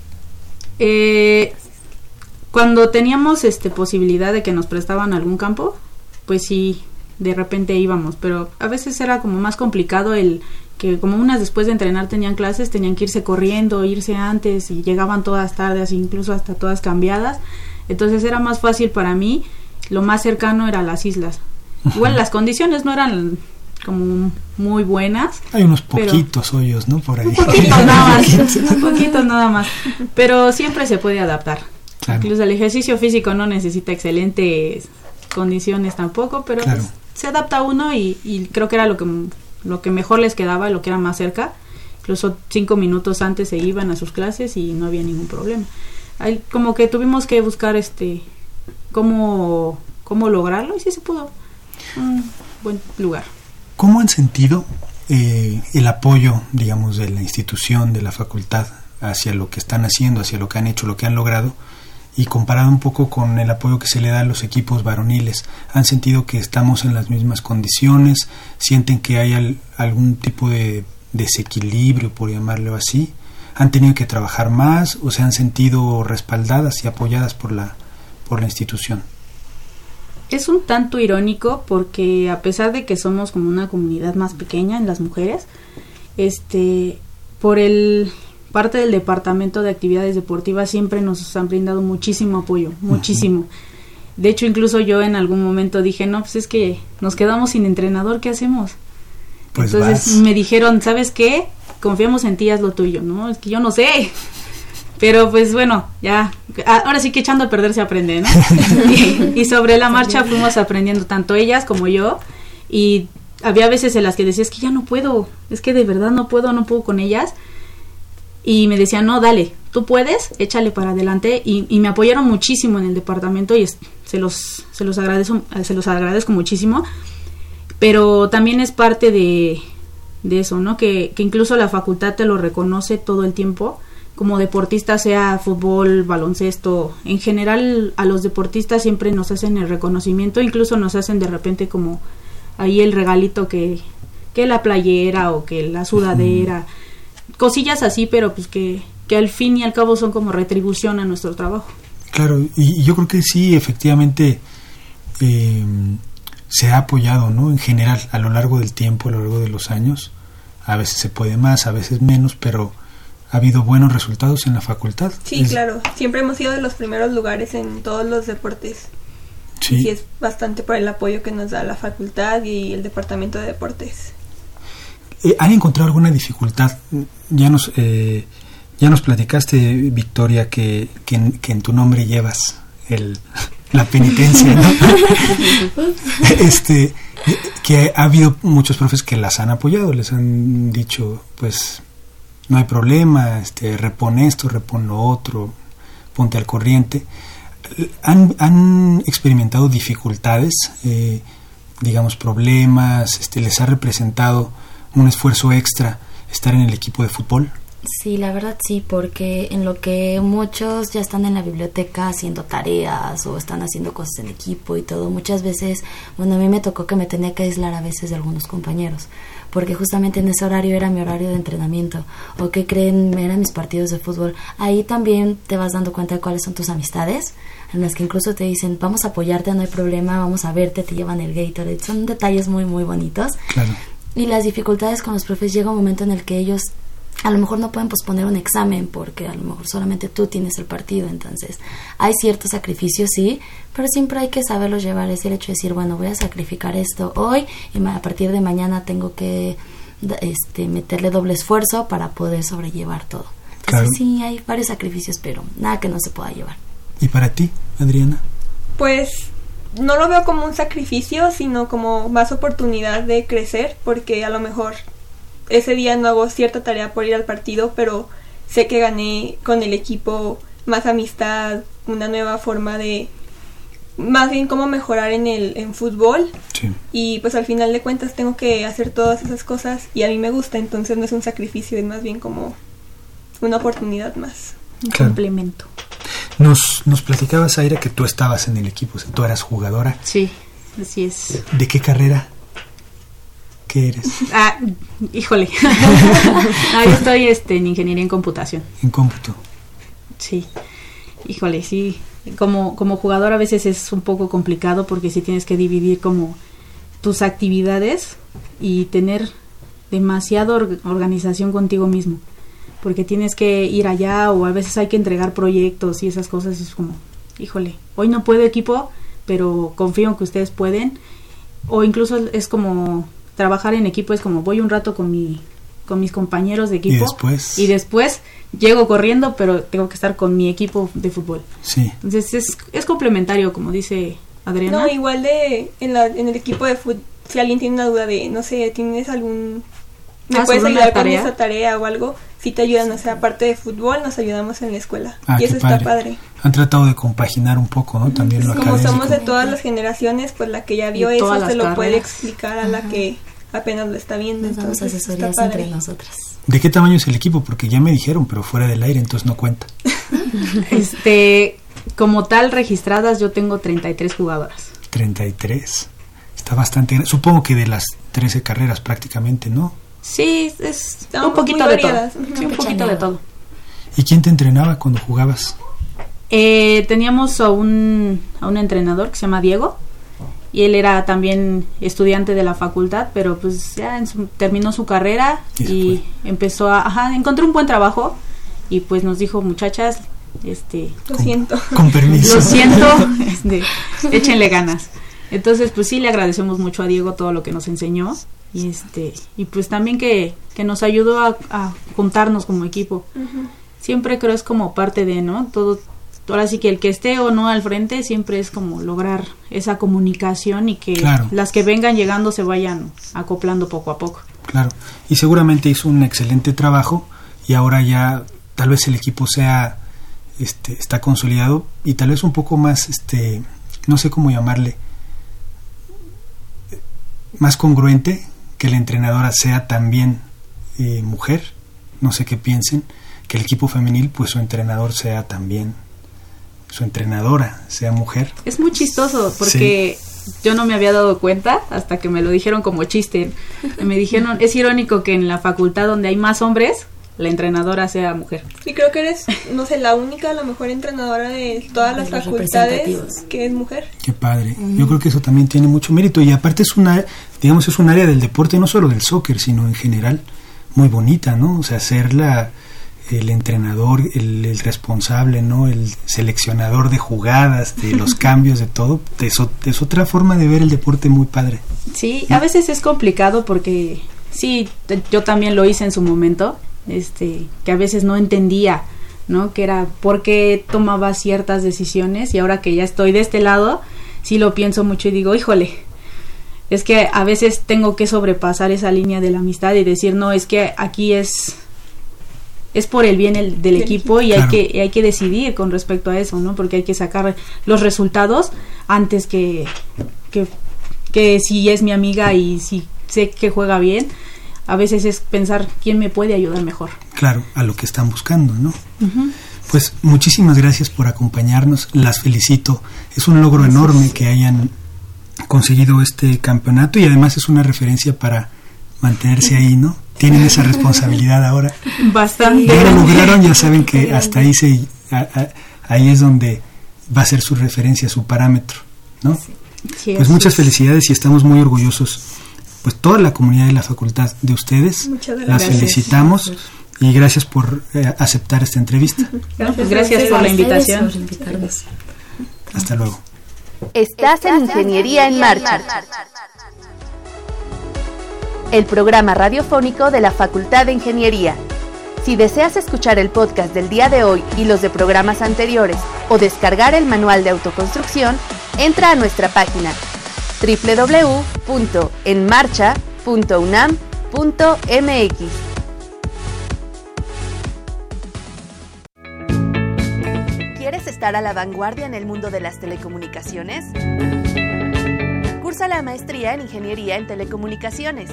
Eh, cuando teníamos este posibilidad de que nos prestaban algún campo, pues sí, de repente íbamos, pero a veces era como más complicado el que como unas después de entrenar tenían clases, tenían que irse corriendo, irse antes y llegaban todas tardes, incluso hasta todas cambiadas. Entonces era más fácil para mí, lo más cercano era las islas. Igual las condiciones no eran como muy buenas. Hay unos poquitos hoyos, ¿no? Por ahí. Un poquito nada más, un poquito nada más. Pero siempre se puede adaptar. Incluso el ejercicio físico no necesita excelentes condiciones tampoco, pero pues, se adapta uno y, y, creo que era lo que, lo que mejor les quedaba, lo que era más cerca. Incluso cinco minutos antes se iban a sus clases y no había ningún problema como que tuvimos que buscar este cómo, cómo lograrlo y sí se pudo. Un buen lugar. ¿Cómo han sentido eh, el apoyo, digamos, de la institución, de la facultad, hacia lo que están haciendo, hacia lo que han hecho, lo que han logrado? Y comparado un poco con el apoyo que se le da a los equipos varoniles, ¿han sentido que estamos en las mismas condiciones? ¿Sienten que hay algún tipo de desequilibrio, por llamarlo así? Han tenido que trabajar más o se han sentido respaldadas y apoyadas por la, por la institución. Es un tanto irónico porque a pesar de que somos como una comunidad más pequeña en las mujeres, este, por el parte del departamento de actividades deportivas siempre nos han brindado muchísimo apoyo, muchísimo. De hecho, incluso yo en algún momento dije, no, pues es que nos quedamos sin entrenador, ¿qué hacemos? Pues Entonces me dijeron, ¿sabes qué? Confiamos en ti, haz lo tuyo, ¿no? Es que yo no sé. Pero pues bueno, ya, ahora sí que echando a perder se aprende, ¿no? y, sobre la marcha fuimos aprendiendo tanto ellas como yo. Y había veces en las que decía, es que ya no puedo, es que de verdad no puedo, no puedo con ellas. Y me decían, no, dale, tú puedes, échale para adelante. Y, me apoyaron muchísimo en el departamento y se, los, se, los agradezco, se los agradezco muchísimo. Pero también es parte de, de eso, ¿no? Que, que incluso la facultad te lo reconoce todo el tiempo, como deportista, sea fútbol, baloncesto, en general a los deportistas siempre nos hacen el reconocimiento, incluso nos hacen de repente como ahí el regalito que, que la playera o que la sudadera, cosillas así, pero pues que, que al fin y al cabo son como retribución a nuestro trabajo. Claro, y, yo creo que sí, efectivamente, eh, se ha apoyado, ¿no? En general, a lo largo del tiempo, a lo largo de los años. A veces se puede más, a veces menos, pero ha habido buenos resultados en la facultad. Sí, claro. Siempre hemos sido de los primeros lugares en todos los deportes. Sí. Y es bastante por el apoyo que nos da la facultad y el departamento de deportes. Eh, ¿Han encontrado alguna dificultad? Ya nos, eh, ya nos platicaste, Victoria, que, que, que en tu nombre llevas el, la penitencia, ¿no? este, que ha habido muchos profes que las han apoyado, les han dicho, pues, no hay problema, este, repon esto, repon lo otro, ponte al corriente. ¿Han, han experimentado dificultades, eh, digamos, problemas? Este, ¿Les ha representado un esfuerzo extra estar en el equipo de fútbol? Sí, la verdad sí, porque en lo que muchos ya están en la biblioteca haciendo tareas o están haciendo cosas en equipo y todo, muchas veces, bueno, a mí me tocó que me tenía que aislar a veces de algunos compañeros, porque justamente en ese horario era mi horario de entrenamiento, o que creen, eran mis partidos de fútbol. Ahí también te vas dando cuenta de cuáles son tus amistades, en las que incluso te dicen, vamos a apoyarte, no hay problema, vamos a verte, te llevan el Gatorade, son detalles muy, muy bonitos. Claro. Y las dificultades con los profes llega un momento en el que ellos a lo mejor no pueden posponer un examen porque a lo mejor solamente tú tienes el partido, entonces hay ciertos sacrificios, sí, pero siempre hay que saberlos llevar, es el hecho de decir, bueno, voy a sacrificar esto hoy y a partir de mañana tengo que este, meterle doble esfuerzo para poder sobrellevar todo. Entonces sí, hay varios sacrificios, pero nada que no se pueda llevar. ¿Y para ti, Adriana? Pues no lo veo como un sacrificio, sino como más oportunidad de crecer, porque a lo mejor ese día no hago cierta tarea por ir al partido, pero sé que gané con el equipo más amistad, una nueva forma de más bien cómo mejorar en el en fútbol. Y pues al final de cuentas tengo que hacer todas esas cosas y a mí me gusta entonces no es un sacrificio es más bien como una oportunidad más. Un complemento. Nos nos platicabas Aira que tú estabas en el equipo tú eras jugadora. Sí así es. De qué carrera ¿Qué eres? Ah, híjole. yo estoy este, en ingeniería en computación. En cómputo. Sí. Híjole, sí. Como, como jugador a veces es un poco complicado porque si tienes que dividir como tus actividades y tener demasiada organización contigo mismo. Porque tienes que ir allá o a veces hay que entregar proyectos y esas cosas. Es como, híjole, hoy no puedo equipo, pero confío en que ustedes pueden. O incluso es como trabajar en equipo es como voy un rato con mi con mis compañeros de equipo y después, y después llego corriendo, pero tengo que estar con mi equipo de fútbol. Sí. Entonces es, es complementario, como dice Adriana. No, igual de en, la, en el equipo de fútbol, si alguien tiene una duda de, no sé, tienes algún... ¿Me Ah, puedes ayudar con esa tarea o algo? Si te ayudan, o sea, aparte de fútbol, nos ayudamos en la escuela. Ah, y eso está padre. Han tratado de compaginar un poco, ¿no? También lo Como somos de todas las generaciones, pues la que ya vio Y eso se lo puede explicar a la que apenas lo está viendo. Nos damos Entonces, está padre. entre nosotras. ¿De qué tamaño es el equipo? Porque ya me dijeron, pero fuera del aire, entonces no cuenta. Este, como tal registradas yo tengo 33 jugadoras. 33. Está bastante grande. Supongo que de las 13 carreras prácticamente, ¿no? Sí, es un poquito muy de todo. Sí, un poquito de todo. ¿Y quién te entrenaba cuando jugabas? Eh, teníamos a un, a un entrenador que se llama Diego y él era también estudiante de la facultad, pero pues ya en su- terminó su carrera y empezó a, ajá, encontró un buen trabajo y pues nos dijo muchachas, este, Lo siento. Con permiso. lo siento, este, échenle ganas. Entonces pues sí le agradecemos mucho a Diego todo lo que nos enseñó y este y pues también que, que nos ayudó a, a juntarnos como equipo siempre creo es como parte de, ¿no? Todo, ahora sí que el que esté o no al frente siempre es como lograr esa comunicación y que Claro. las que vengan llegando se vayan acoplando poco a poco. Claro. Y seguramente hizo un excelente trabajo y ahora ya tal vez el equipo sea este está consolidado y tal vez un poco más este no sé cómo llamarle más congruente que la entrenadora sea también eh, mujer no sé qué piensen que el equipo femenil pues su entrenador sea también su entrenadora sea mujer Es muy chistoso porque yo no me había dado cuenta hasta que me lo dijeron como chiste. Me dijeron, es irónico que en la facultad donde hay más hombres, la entrenadora sea mujer. Y creo que eres, no sé, la única, la mejor entrenadora de todas las De facultades que es mujer. Qué padre. Yo creo que eso también tiene mucho mérito y aparte es una, digamos, es un área del deporte no solo del soccer, sino en general muy bonita, ¿no? O sea, ser la el entrenador, el, el responsable, ¿no? El seleccionador de jugadas, de los cambios, de todo, es, es otra forma de ver el deporte muy padre. Sí, a veces es complicado porque sí, yo también lo hice en su momento, este, que a veces no entendía, ¿no? Que era por qué tomaba ciertas decisiones y ahora que ya estoy de este lado, sí lo pienso mucho y digo, híjole, es que a veces tengo que sobrepasar esa línea de la amistad y decir, no, es que aquí es es por el bien del equipo y hay que hay que decidir con respecto a eso, ¿no? Porque hay que sacar los resultados antes que que, que si es mi amiga y si sé que juega bien, a veces es pensar quién me puede ayudar mejor. Claro, a lo que están buscando, ¿no? Pues muchísimas gracias por acompañarnos, las felicito. Es un logro enorme que hayan conseguido este campeonato y además es una referencia para mantenerse ahí, ¿no? Tienen esa responsabilidad ahora. Bastante. Ya lo lograron, ya saben que hasta ahí se ahí es donde va a ser su referencia, su parámetro, ¿no? pues muchas felicidades y estamos muy orgullosos pues toda la comunidad de la facultad de ustedes. Muchas Las felicitamos y gracias por eh, aceptar esta entrevista. Gracias, por la invitación. Hasta luego. Estás en Ingeniería en Marcha. El programa radiofónico de la Facultad de Ingeniería. Si deseas escuchar el podcast del día de hoy y los de programas anteriores o descargar el manual de autoconstrucción, entra a nuestra página www.enmarcha.unam.mx. ¿Quieres estar a la vanguardia en el mundo de las telecomunicaciones? Cursa la maestría en Ingeniería en Telecomunicaciones.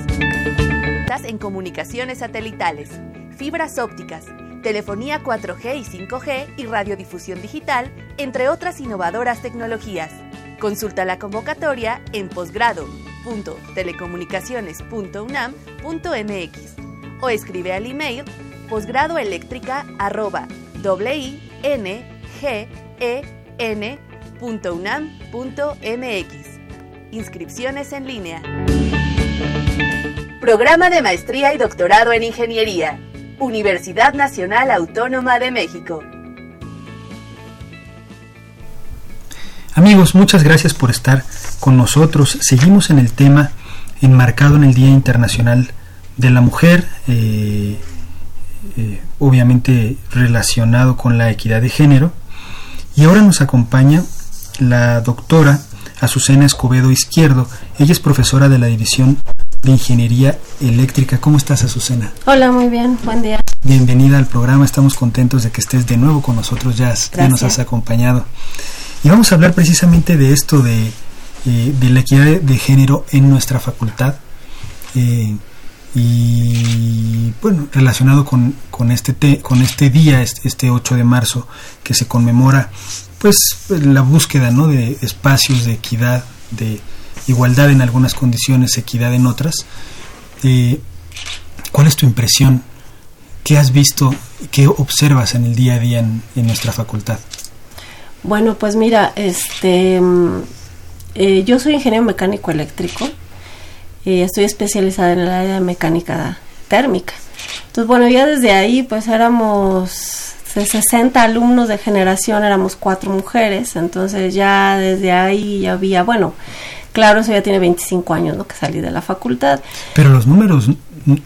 Estás en comunicaciones satelitales, fibras ópticas, telefonía 4G y 5G y radiodifusión digital, entre otras innovadoras tecnologías. Consulta la convocatoria en posgrado.telecomunicaciones.unam.mx o escribe al email posgradoeléctrica.unam.mx. Inscripciones en línea. Programa de Maestría y Doctorado en Ingeniería. Universidad Nacional Autónoma de México. Amigos, muchas gracias por estar con nosotros. Seguimos en el tema enmarcado en el Día Internacional de la Mujer, eh, eh, obviamente relacionado con la equidad de género. Y ahora nos acompaña la doctora Azucena Escobedo Izquierdo. Ella es profesora de la División de Ingeniería Eléctrica. ¿Cómo estás, Azucena? Hola, muy bien. Buen día. Bienvenida al programa. Estamos contentos de que estés de nuevo con nosotros. Ya, ya nos has acompañado. Y vamos a hablar precisamente de esto, de, eh, de la equidad de, género en nuestra facultad. Eh, y bueno, relacionado con, con, este, con este día, este 8 de marzo, que se conmemora pues la búsqueda ¿no? de espacios de equidad, de igualdad en algunas condiciones, equidad en otras. Eh, ¿Cuál es tu impresión? ¿Qué has visto? ¿Qué observas en el día a día en, en nuestra facultad? Bueno, pues mira, este, mm, eh, yo soy ingeniero mecánico eléctrico y estoy especializada en el área de mecánica térmica. Entonces, bueno, ya desde ahí, pues éramos de 60 alumnos de generación, éramos cuatro mujeres, entonces ya desde ahí ya había, bueno, claro, eso ya tiene 25 años, ¿no? Que salí de la facultad. Pero los números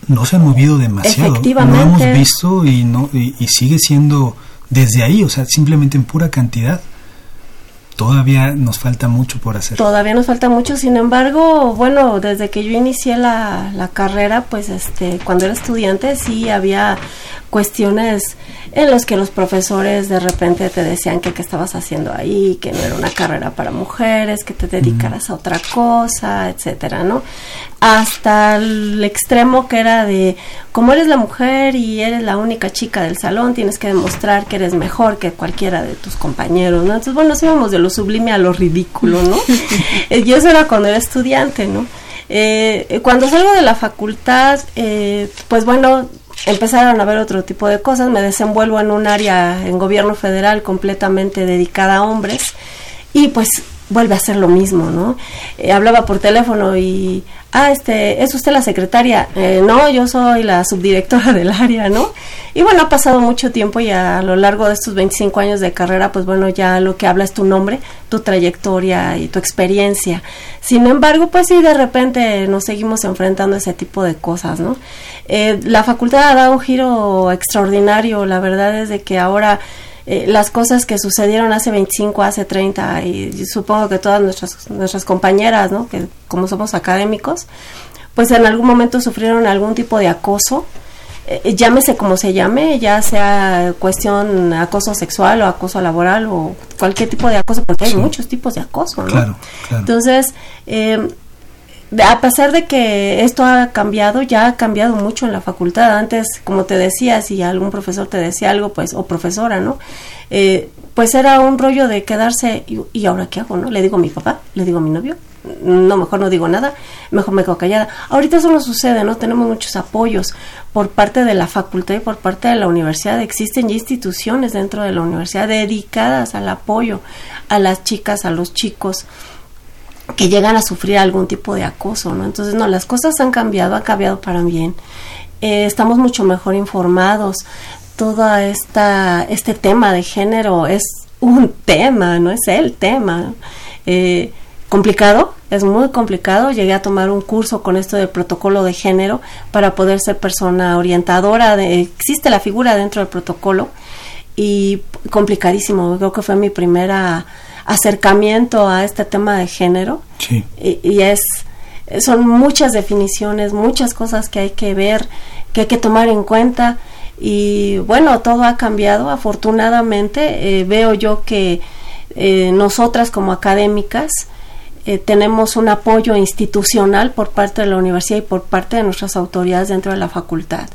no se han movido demasiado. Efectivamente. Lo hemos visto y, no, y sigue siendo desde ahí, o sea, simplemente en pura cantidad. Todavía nos falta mucho por hacer. Todavía nos falta mucho, sin embargo, bueno, desde que yo inicié la, la carrera, pues este, cuando era estudiante sí había cuestiones en las que los profesores de repente te decían que qué estabas haciendo ahí, que no era una carrera para mujeres, que te dedicaras a otra cosa, etcétera, ¿no? Hasta el extremo que era de, como eres la mujer y eres la única chica del salón, tienes que demostrar que eres mejor que cualquiera de tus compañeros, ¿no? Entonces, bueno, íbamos de lo sublime a lo ridículo, ¿no? y eso era cuando era estudiante, ¿no? Eh, cuando salgo de la facultad, eh, pues bueno, empezaron a ver otro tipo de cosas. Me desenvuelvo en un área en gobierno federal completamente dedicada a hombres y pues vuelve a ser lo mismo, ¿no? Eh, hablaba por teléfono y, ah, este, ¿es usted la secretaria? Eh, no, yo soy la subdirectora del área, ¿no? Y bueno, ha pasado mucho tiempo y a lo largo de estos 25 años de carrera, pues bueno, ya lo que habla es tu nombre, tu trayectoria y tu experiencia. Sin embargo, pues sí, de repente nos seguimos enfrentando a ese tipo de cosas, ¿no? Eh, la facultad ha dado un giro extraordinario, la verdad es de que ahora eh, las cosas que sucedieron hace 25, hace 30 y, supongo que todas nuestras, nuestras compañeras, ¿no? que como somos académicos, pues en algún momento sufrieron algún tipo de acoso eh, llámese como se llame, ya sea cuestión acoso sexual o acoso laboral o cualquier tipo de acoso, porque hay muchos tipos de acoso, ¿no? Claro, Entonces, eh, a pesar de que esto ha cambiado, ya ha cambiado mucho en la facultad. Antes, como te decía, si algún profesor te decía algo, pues, o profesora, ¿no? Eh, pues era un rollo de quedarse, y, ahora qué hago, no? Le digo a mi papá, le digo a mi novio, no, mejor no digo nada, mejor me quedo callada. Ahorita eso no sucede, ¿no? Tenemos muchos apoyos por parte de la facultad y por parte de la universidad. Existen ya instituciones dentro de la universidad dedicadas al apoyo a las chicas, a los chicos que llegan a sufrir algún tipo de acoso, ¿no? Entonces, no, las cosas han cambiado, ha cambiado para bien. Eh, estamos mucho mejor informados. Todo esta, este tema de género es un tema, no es el tema. Eh, complicado, es muy complicado. Llegué a tomar un curso con esto del protocolo de género para poder ser persona orientadora. De, existe la figura dentro del protocolo y complicadísimo. Creo que fue mi primera acercamiento a este tema de género. Sí. Y, y, es son muchas definiciones, muchas cosas que hay que ver, que hay que tomar en cuenta. Y bueno, todo ha cambiado. Afortunadamente, eh, veo yo que eh, nosotras como académicas, eh, tenemos un apoyo institucional por parte de la universidad y por parte de nuestras autoridades dentro de la facultad.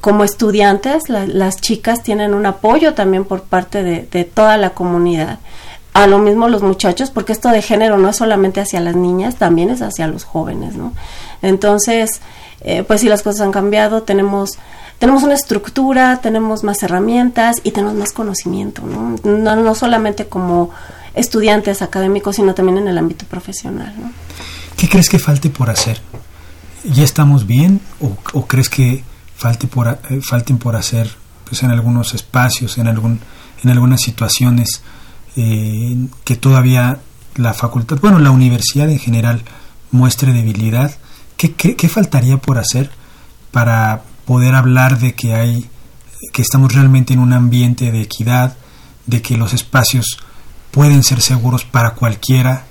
Como estudiantes, la, las chicas tienen un apoyo también por parte de, de, toda la comunidad. A lo mismo los muchachos, porque esto de género no es solamente hacia las niñas, también es hacia los jóvenes, ¿no? Entonces, eh, pues sí, las cosas han cambiado, tenemos tenemos una estructura, tenemos más herramientas y tenemos más conocimiento, ¿no? No, no solamente como estudiantes académicos, sino también en el ámbito profesional. ¿Qué crees que falte por hacer? ¿Ya estamos bien o, o crees que falte por, eh, falten por hacer pues, en algunos espacios, en, algún, en algunas situaciones eh, que todavía la facultad, bueno, la universidad en general muestre debilidad? ¿Qué, qué, faltaría por hacer para poder hablar de que hay que estamos realmente en un ambiente de equidad, de que los espacios pueden ser seguros para cualquiera,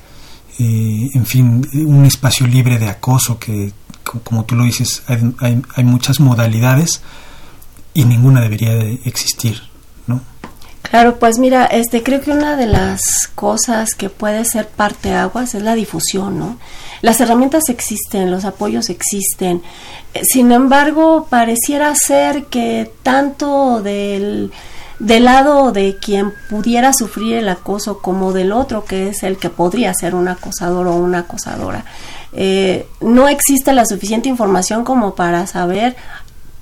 eh, en fin, un espacio libre de acoso que, como tú lo dices, hay, hay, hay, muchas modalidades y ninguna debería de existir. Claro, pues mira, este creo que una de las cosas que puede ser parte aguas es la difusión, ¿no? Las herramientas existen, los apoyos existen. Sin embargo, pareciera ser que tanto del del lado de quien pudiera sufrir el acoso como del otro que es el que podría ser un acosador o una acosadora. Eh, no existe la suficiente información como para saber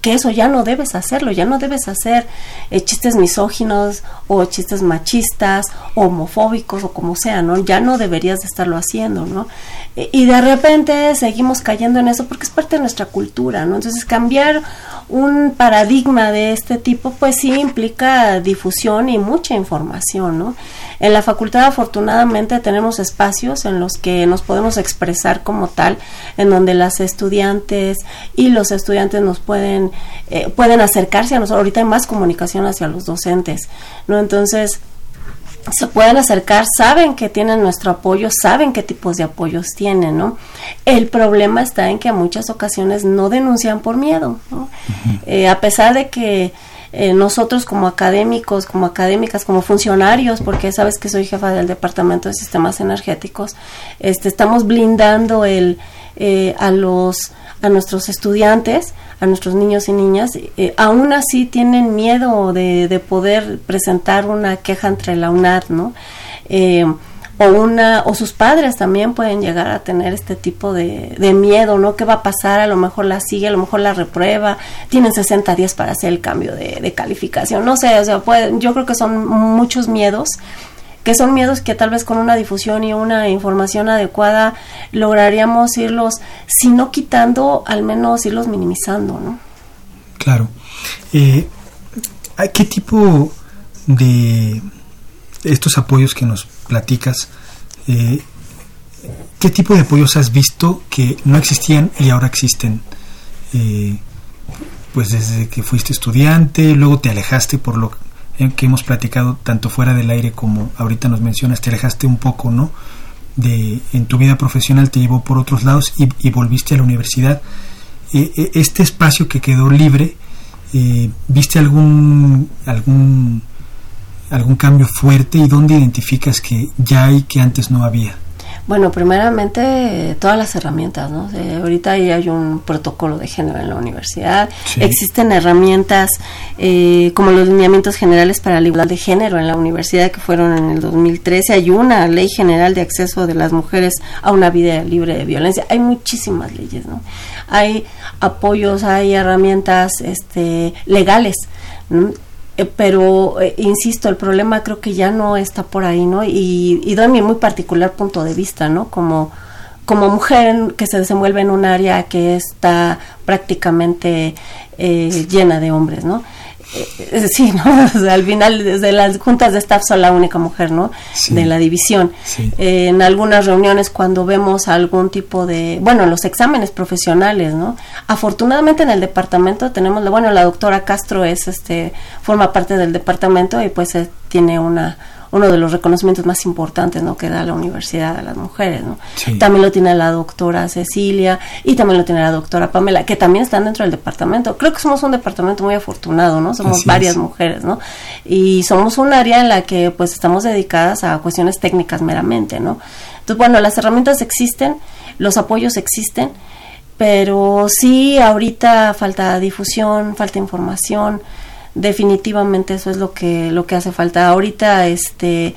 que eso ya no debes hacerlo, ya no debes hacer eh, chistes misóginos o chistes machistas, homofóbicos o como sea, ¿no? Ya no deberías de estarlo haciendo, ¿no? Y de repente seguimos cayendo en eso porque es parte de nuestra cultura, ¿no? Entonces cambiar un paradigma de este tipo pues sí implica difusión y mucha información, ¿no? En la facultad afortunadamente tenemos espacios en los que nos podemos expresar como tal, en donde las estudiantes y los estudiantes nos pueden, eh, pueden acercarse a nosotros. Ahorita hay más comunicación hacia los docentes, ¿no? Entonces, se pueden acercar, saben que tienen nuestro apoyo, saben qué tipos de apoyos tienen, ¿no? El problema está en que a muchas ocasiones no denuncian por miedo, ¿no? Uh -huh. eh, a pesar de que eh, nosotros como académicos, como académicas, como funcionarios, porque sabes que soy jefa del Departamento de Sistemas Energéticos, este, estamos blindando el, eh, a los a nuestros estudiantes, a nuestros niños y niñas, eh, aún así tienen miedo de, de, poder presentar una queja entre la UNAD, ¿no? Eh, o una o sus padres también pueden llegar a tener este tipo de, de, miedo, ¿no? ¿Qué va a pasar? A lo mejor la sigue, a lo mejor la reprueba, tienen 60 días para hacer el cambio de, de calificación, no sé, o sea, puede, yo creo que son muchos miedos que son miedos que tal vez con una difusión y una información adecuada lograríamos irlos, si no quitando, al menos irlos minimizando, ¿no? Claro. Eh, ¿Qué tipo de estos apoyos que nos platicas, eh, qué tipo de apoyos has visto que no existían y ahora existen? Eh, pues desde que fuiste estudiante, luego te alejaste por lo que hemos platicado tanto fuera del aire como ahorita nos mencionas, te alejaste un poco, ¿no? De, en tu vida profesional te llevó por otros lados y, y volviste a la universidad. Eh, este espacio que quedó libre, eh, ¿viste algún, algún, algún cambio fuerte y dónde identificas que ya hay que antes no había? Bueno, primeramente todas las herramientas, ¿no? ahorita ya hay un protocolo de género en la universidad, existen herramientas eh, como los lineamientos generales para la igualdad de género en la universidad que fueron en el 2013, hay una ley general de acceso de las mujeres a una vida libre de violencia, hay muchísimas leyes, ¿no? Hay apoyos, hay herramientas este, legales. Eh, pero eh, insisto el problema creo que ya no está por ahí no y, y doy mi muy particular punto de vista no como como mujer que se desenvuelve en un área que está prácticamente eh, llena de hombres no eh, sí, ¿no? al final, desde las juntas de staff soy la única mujer, ¿no? De la división. en algunas reuniones cuando vemos algún tipo de, bueno, los exámenes profesionales, ¿no? Afortunadamente en el departamento tenemos, bueno, la doctora Castro es, este, forma parte del departamento y pues eh, tiene una uno de los reconocimientos más importantes ¿no? que da la universidad a las mujeres. ¿no? También lo tiene la doctora Cecilia y también lo tiene la doctora Pamela, que también están dentro del departamento. Creo que somos un departamento muy afortunado, ¿no? Somos varias mujeres, ¿no? Y somos un área en la que pues estamos dedicadas a cuestiones técnicas meramente, ¿no? Entonces, bueno, las herramientas existen, los apoyos existen, pero sí ahorita falta difusión, falta información, definitivamente eso es lo que lo que hace falta. Ahorita este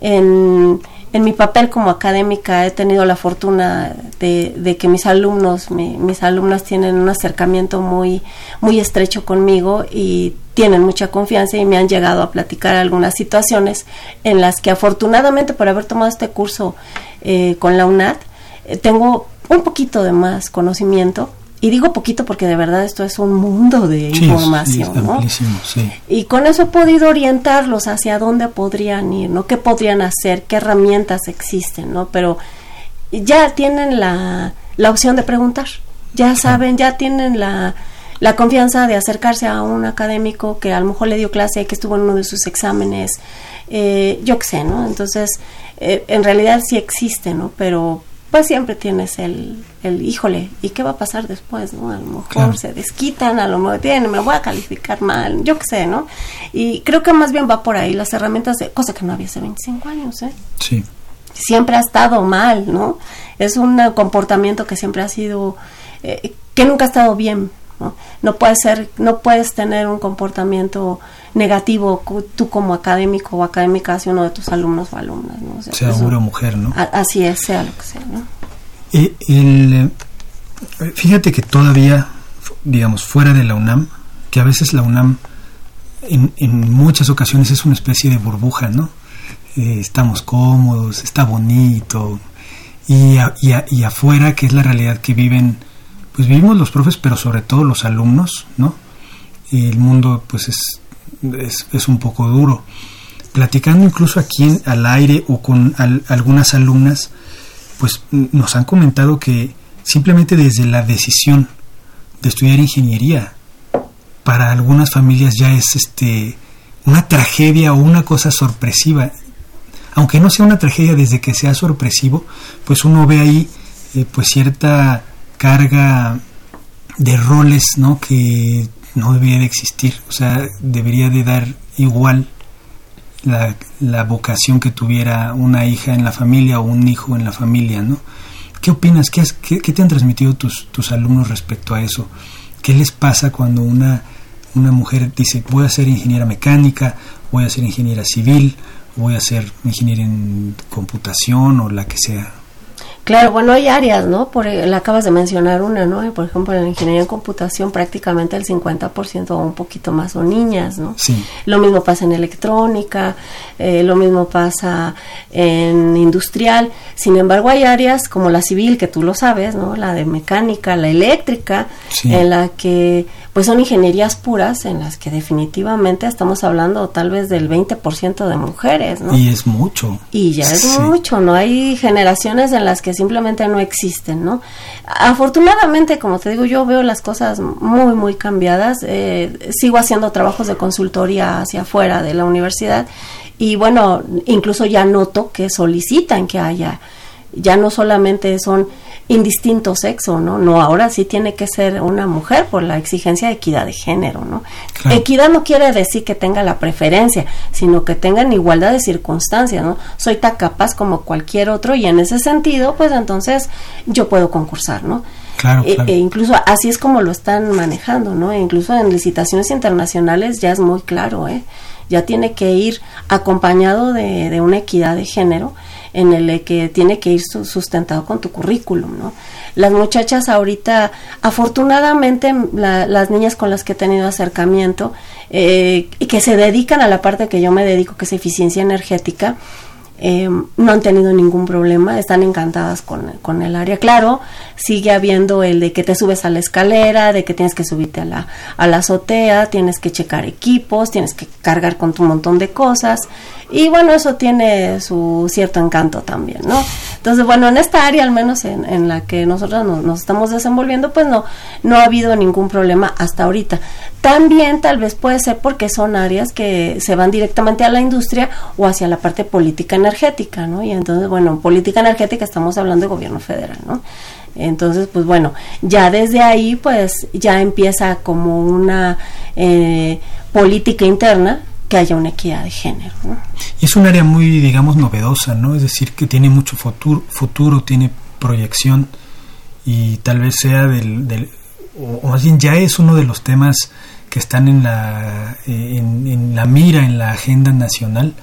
en, en mi papel como académica he tenido la fortuna de, de que mis alumnos mis alumnas tienen un acercamiento muy muy estrecho conmigo y tienen mucha confianza y me han llegado a platicar algunas situaciones en las que afortunadamente por haber tomado este curso eh, con la UNAD eh, tengo un poquito de más conocimiento y digo poquito porque de verdad esto es un mundo de información, ¿no? Y con eso he podido orientarlos hacia dónde podrían ir, ¿no? ¿Qué podrían hacer? ¿Qué herramientas existen, ¿no? Pero ya tienen la, la opción de preguntar, ya saben, ya tienen la, la confianza de acercarse a un académico que a lo mejor le dio clase, que estuvo en uno de sus exámenes, eh, yo qué sé, ¿no? Entonces, eh, en realidad sí existe, ¿no? Pero pues siempre tienes el, el híjole, ¿y qué va a pasar después? ¿no? A lo mejor se desquitan, a lo mejor tienen, me voy a calificar mal, yo qué sé, ¿no? Y creo que más bien va por ahí las herramientas, de, cosa que no había hace 25 años, ¿eh? Sí. Siempre ha estado mal, ¿no? Es un comportamiento que siempre ha sido, eh, que nunca ha estado bien, ¿no? No puedes ser, no puedes tener un comportamiento negativo tú como académico o académica hacia uno de tus alumnos o alumnas. ¿no? sea, hombre o mujer, ¿no? así es, sea lo que sea, ¿no? Eh, el, fíjate que todavía, digamos, fuera de la UNAM, que a veces la UNAM en, en muchas ocasiones es una especie de burbuja, ¿no? Eh, estamos cómodos, está bonito, y, y, y afuera, que es la realidad que viven, pues vivimos los profes, pero sobre todo los alumnos, ¿no? Y el mundo, pues es es, un poco duro. Platicando incluso aquí al aire o con algunas alumnas, pues nos han comentado que simplemente desde la decisión de estudiar ingeniería, para algunas familias ya es este una tragedia o una cosa sorpresiva. Aunque no sea una tragedia desde que sea sorpresivo, pues uno ve ahí eh, pues cierta carga de roles, ¿no? Que no debería de existir, o sea, debería de dar igual la, la, vocación que tuviera una hija en la familia o un hijo en la familia, ¿no? ¿Qué opinas? ¿Qué, qué, te han transmitido tus, tus alumnos respecto a eso? ¿Qué les pasa cuando una, una mujer dice, voy a ser ingeniera mecánica, voy a ser ingeniera civil, voy a ser ingeniera en computación o la que sea? Claro, bueno, hay áreas, ¿no? Por, le acabas de mencionar una, ¿no? Por ejemplo, en la ingeniería en computación prácticamente el 50% o un poquito más son niñas, ¿no? Sí. Lo mismo pasa en electrónica, eh, lo mismo pasa en industrial. Sin embargo, hay áreas como la civil, que tú lo sabes, ¿no? La de mecánica, la eléctrica, en la que pues son ingenierías puras en las que definitivamente estamos hablando tal vez del 20% de mujeres, ¿no? Y es mucho. Y ya es mucho, ¿no? Hay generaciones en las que simplemente no existen, ¿no? Afortunadamente, como te digo, yo veo las cosas muy, muy cambiadas. Eh, sigo haciendo trabajos de consultoría hacia afuera de la universidad y bueno, incluso ya noto que solicitan que haya ya no solamente son indistinto sexo, ¿no? No, ahora sí tiene que ser una mujer por la exigencia de equidad de género, ¿no? Equidad no quiere decir que tenga la preferencia, sino que tengan igualdad de circunstancias, ¿no? Soy tan capaz como cualquier otro y en ese sentido, pues entonces yo puedo concursar, ¿no? Claro, e, e incluso así es como lo están manejando, ¿no? E incluso en licitaciones internacionales ya es muy claro, ¿eh? Ya tiene que ir acompañado de, de una equidad de género en el que tiene que ir sustentado con tu currículum, ¿no? Las muchachas ahorita, afortunadamente, las niñas con las que he tenido acercamiento eh, y que se dedican a la parte que yo me dedico, que es eficiencia energética, eh, no han tenido ningún problema, están encantadas con, con, el área. Claro, sigue habiendo el de que te subes a la escalera, de que tienes que subirte a la, a la azotea, tienes que checar equipos, tienes que cargar con tu montón de cosas. Y bueno, eso tiene su cierto encanto también, ¿no? Entonces, bueno, en esta área, al menos en, la que nosotros nos, nos, estamos desenvolviendo, pues no, no ha habido ningún problema hasta ahorita. También tal vez puede ser porque son áreas que se van directamente a la industria o hacia la parte política energética, ¿no? Y entonces, bueno, en política energética estamos hablando de gobierno federal, ¿no? Entonces, pues bueno, ya desde ahí, pues ya empieza como una eh, política interna que haya una equidad de género. Y es un área muy, digamos, novedosa, ¿no? Es decir, que tiene mucho futuro, futuro tiene proyección y tal vez sea del, del o, más bien ya es uno de los temas que están en la, eh, en, la mira, en la agenda nacional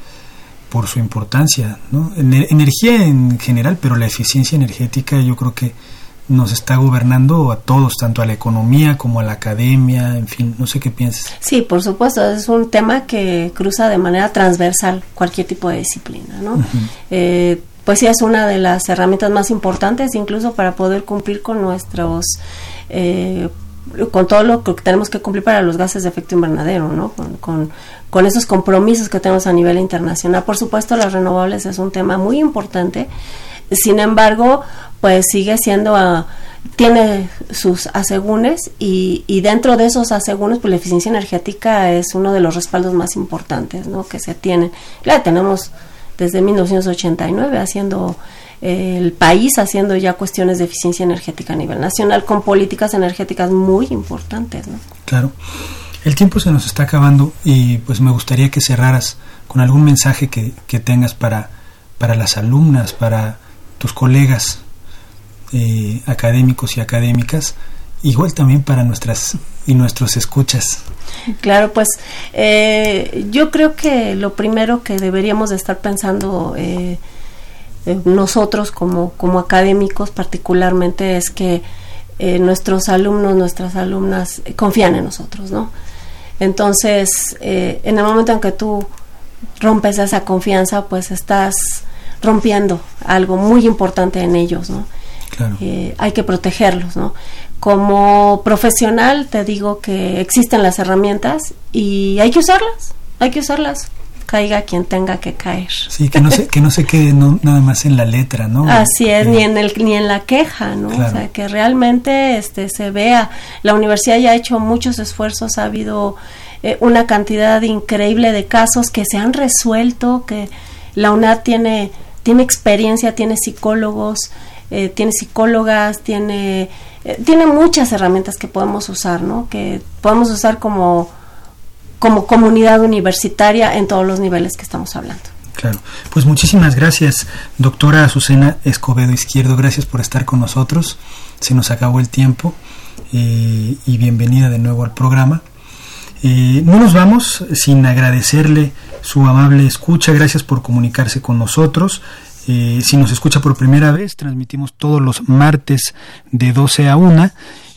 por su importancia, ¿no? Energía en general, pero la eficiencia energética yo creo que nos está gobernando a todos, tanto a la economía como a la academia, en fin, no sé qué piensas. Sí, por supuesto, es un tema que cruza de manera transversal cualquier tipo de disciplina, ¿no? Eh, pues sí, es una de las herramientas más importantes incluso para poder cumplir con nuestros... Eh, con todo lo que tenemos que cumplir para los gases de efecto invernadero, ¿no? Con, con, con, esos compromisos que tenemos a nivel internacional. Por supuesto, las renovables es un tema muy importante. Sin embargo, pues sigue siendo, uh, tiene sus asegúnes y, y, dentro de esos asegúnes, pues la eficiencia energética es uno de los respaldos más importantes ¿no? que se tienen. La tenemos desde 1989 haciendo eh, el país haciendo ya cuestiones de eficiencia energética a nivel nacional con políticas energéticas muy importantes. ¿no? Claro. El tiempo se nos está acabando y pues me gustaría que cerraras con algún mensaje que, que tengas para, para las alumnas, para tus colegas eh, académicos y académicas, igual también para nuestras y nuestros escuchas. Claro, pues eh, yo creo que lo primero que deberíamos de estar pensando eh, nosotros como, como académicos particularmente es que nuestros alumnos, nuestras alumnas confían en nosotros, ¿no? Entonces, en el momento en que tú rompes esa confianza, pues estás rompiendo algo muy importante en ellos, ¿no? Eh, hay que protegerlos, ¿no? Como profesional te digo que existen las herramientas y hay que usarlas, hay que usarlas caiga quien tenga que caer. Sí, que no se, que no se quede nada más en la letra, ¿no? Así es, ni en el ni en la queja, ¿no? O sea, que realmente este se vea. La universidad ya ha hecho muchos esfuerzos, ha habido eh, una cantidad increíble de casos que se han resuelto, que la UNAD tiene tiene experiencia, tiene psicólogos, eh, tiene psicólogas, tiene, eh, tiene muchas herramientas que podemos usar, ¿no? Que podemos usar como, como comunidad universitaria en todos los niveles que estamos hablando. Claro, pues muchísimas gracias, doctora Azucena Escobedo Izquierdo, gracias por estar con nosotros. Se nos acabó el tiempo eh, y bienvenida de nuevo al programa. no nos vamos sin agradecerle su amable escucha, gracias por comunicarse con nosotros. Eh, si nos escucha por primera vez, transmitimos todos los martes de 12 a 1.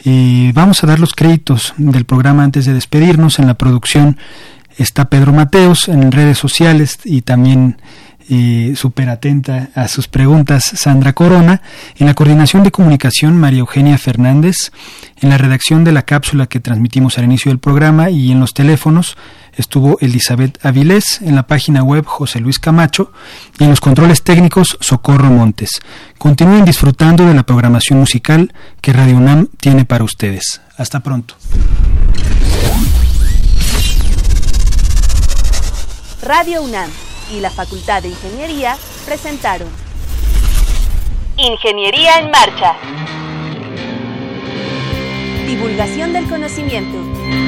Eh, vamos a dar los créditos del programa antes de despedirnos. En la producción está Pedro Mateos, en redes sociales y también eh, súper atenta a sus preguntas Sandra Corona, en la coordinación de comunicación María Eugenia Fernández, en la redacción de la cápsula que transmitimos al inicio del programa y en los teléfonos estuvo Elizabeth Avilés, en la página web José Luis Camacho y en los controles técnicos Socorro Montes. Continúen disfrutando de la programación musical que Radio UNAM tiene para ustedes. Hasta pronto. Radio UNAM y la Facultad de Ingeniería presentaron Ingeniería en Marcha. Divulgación del conocimiento.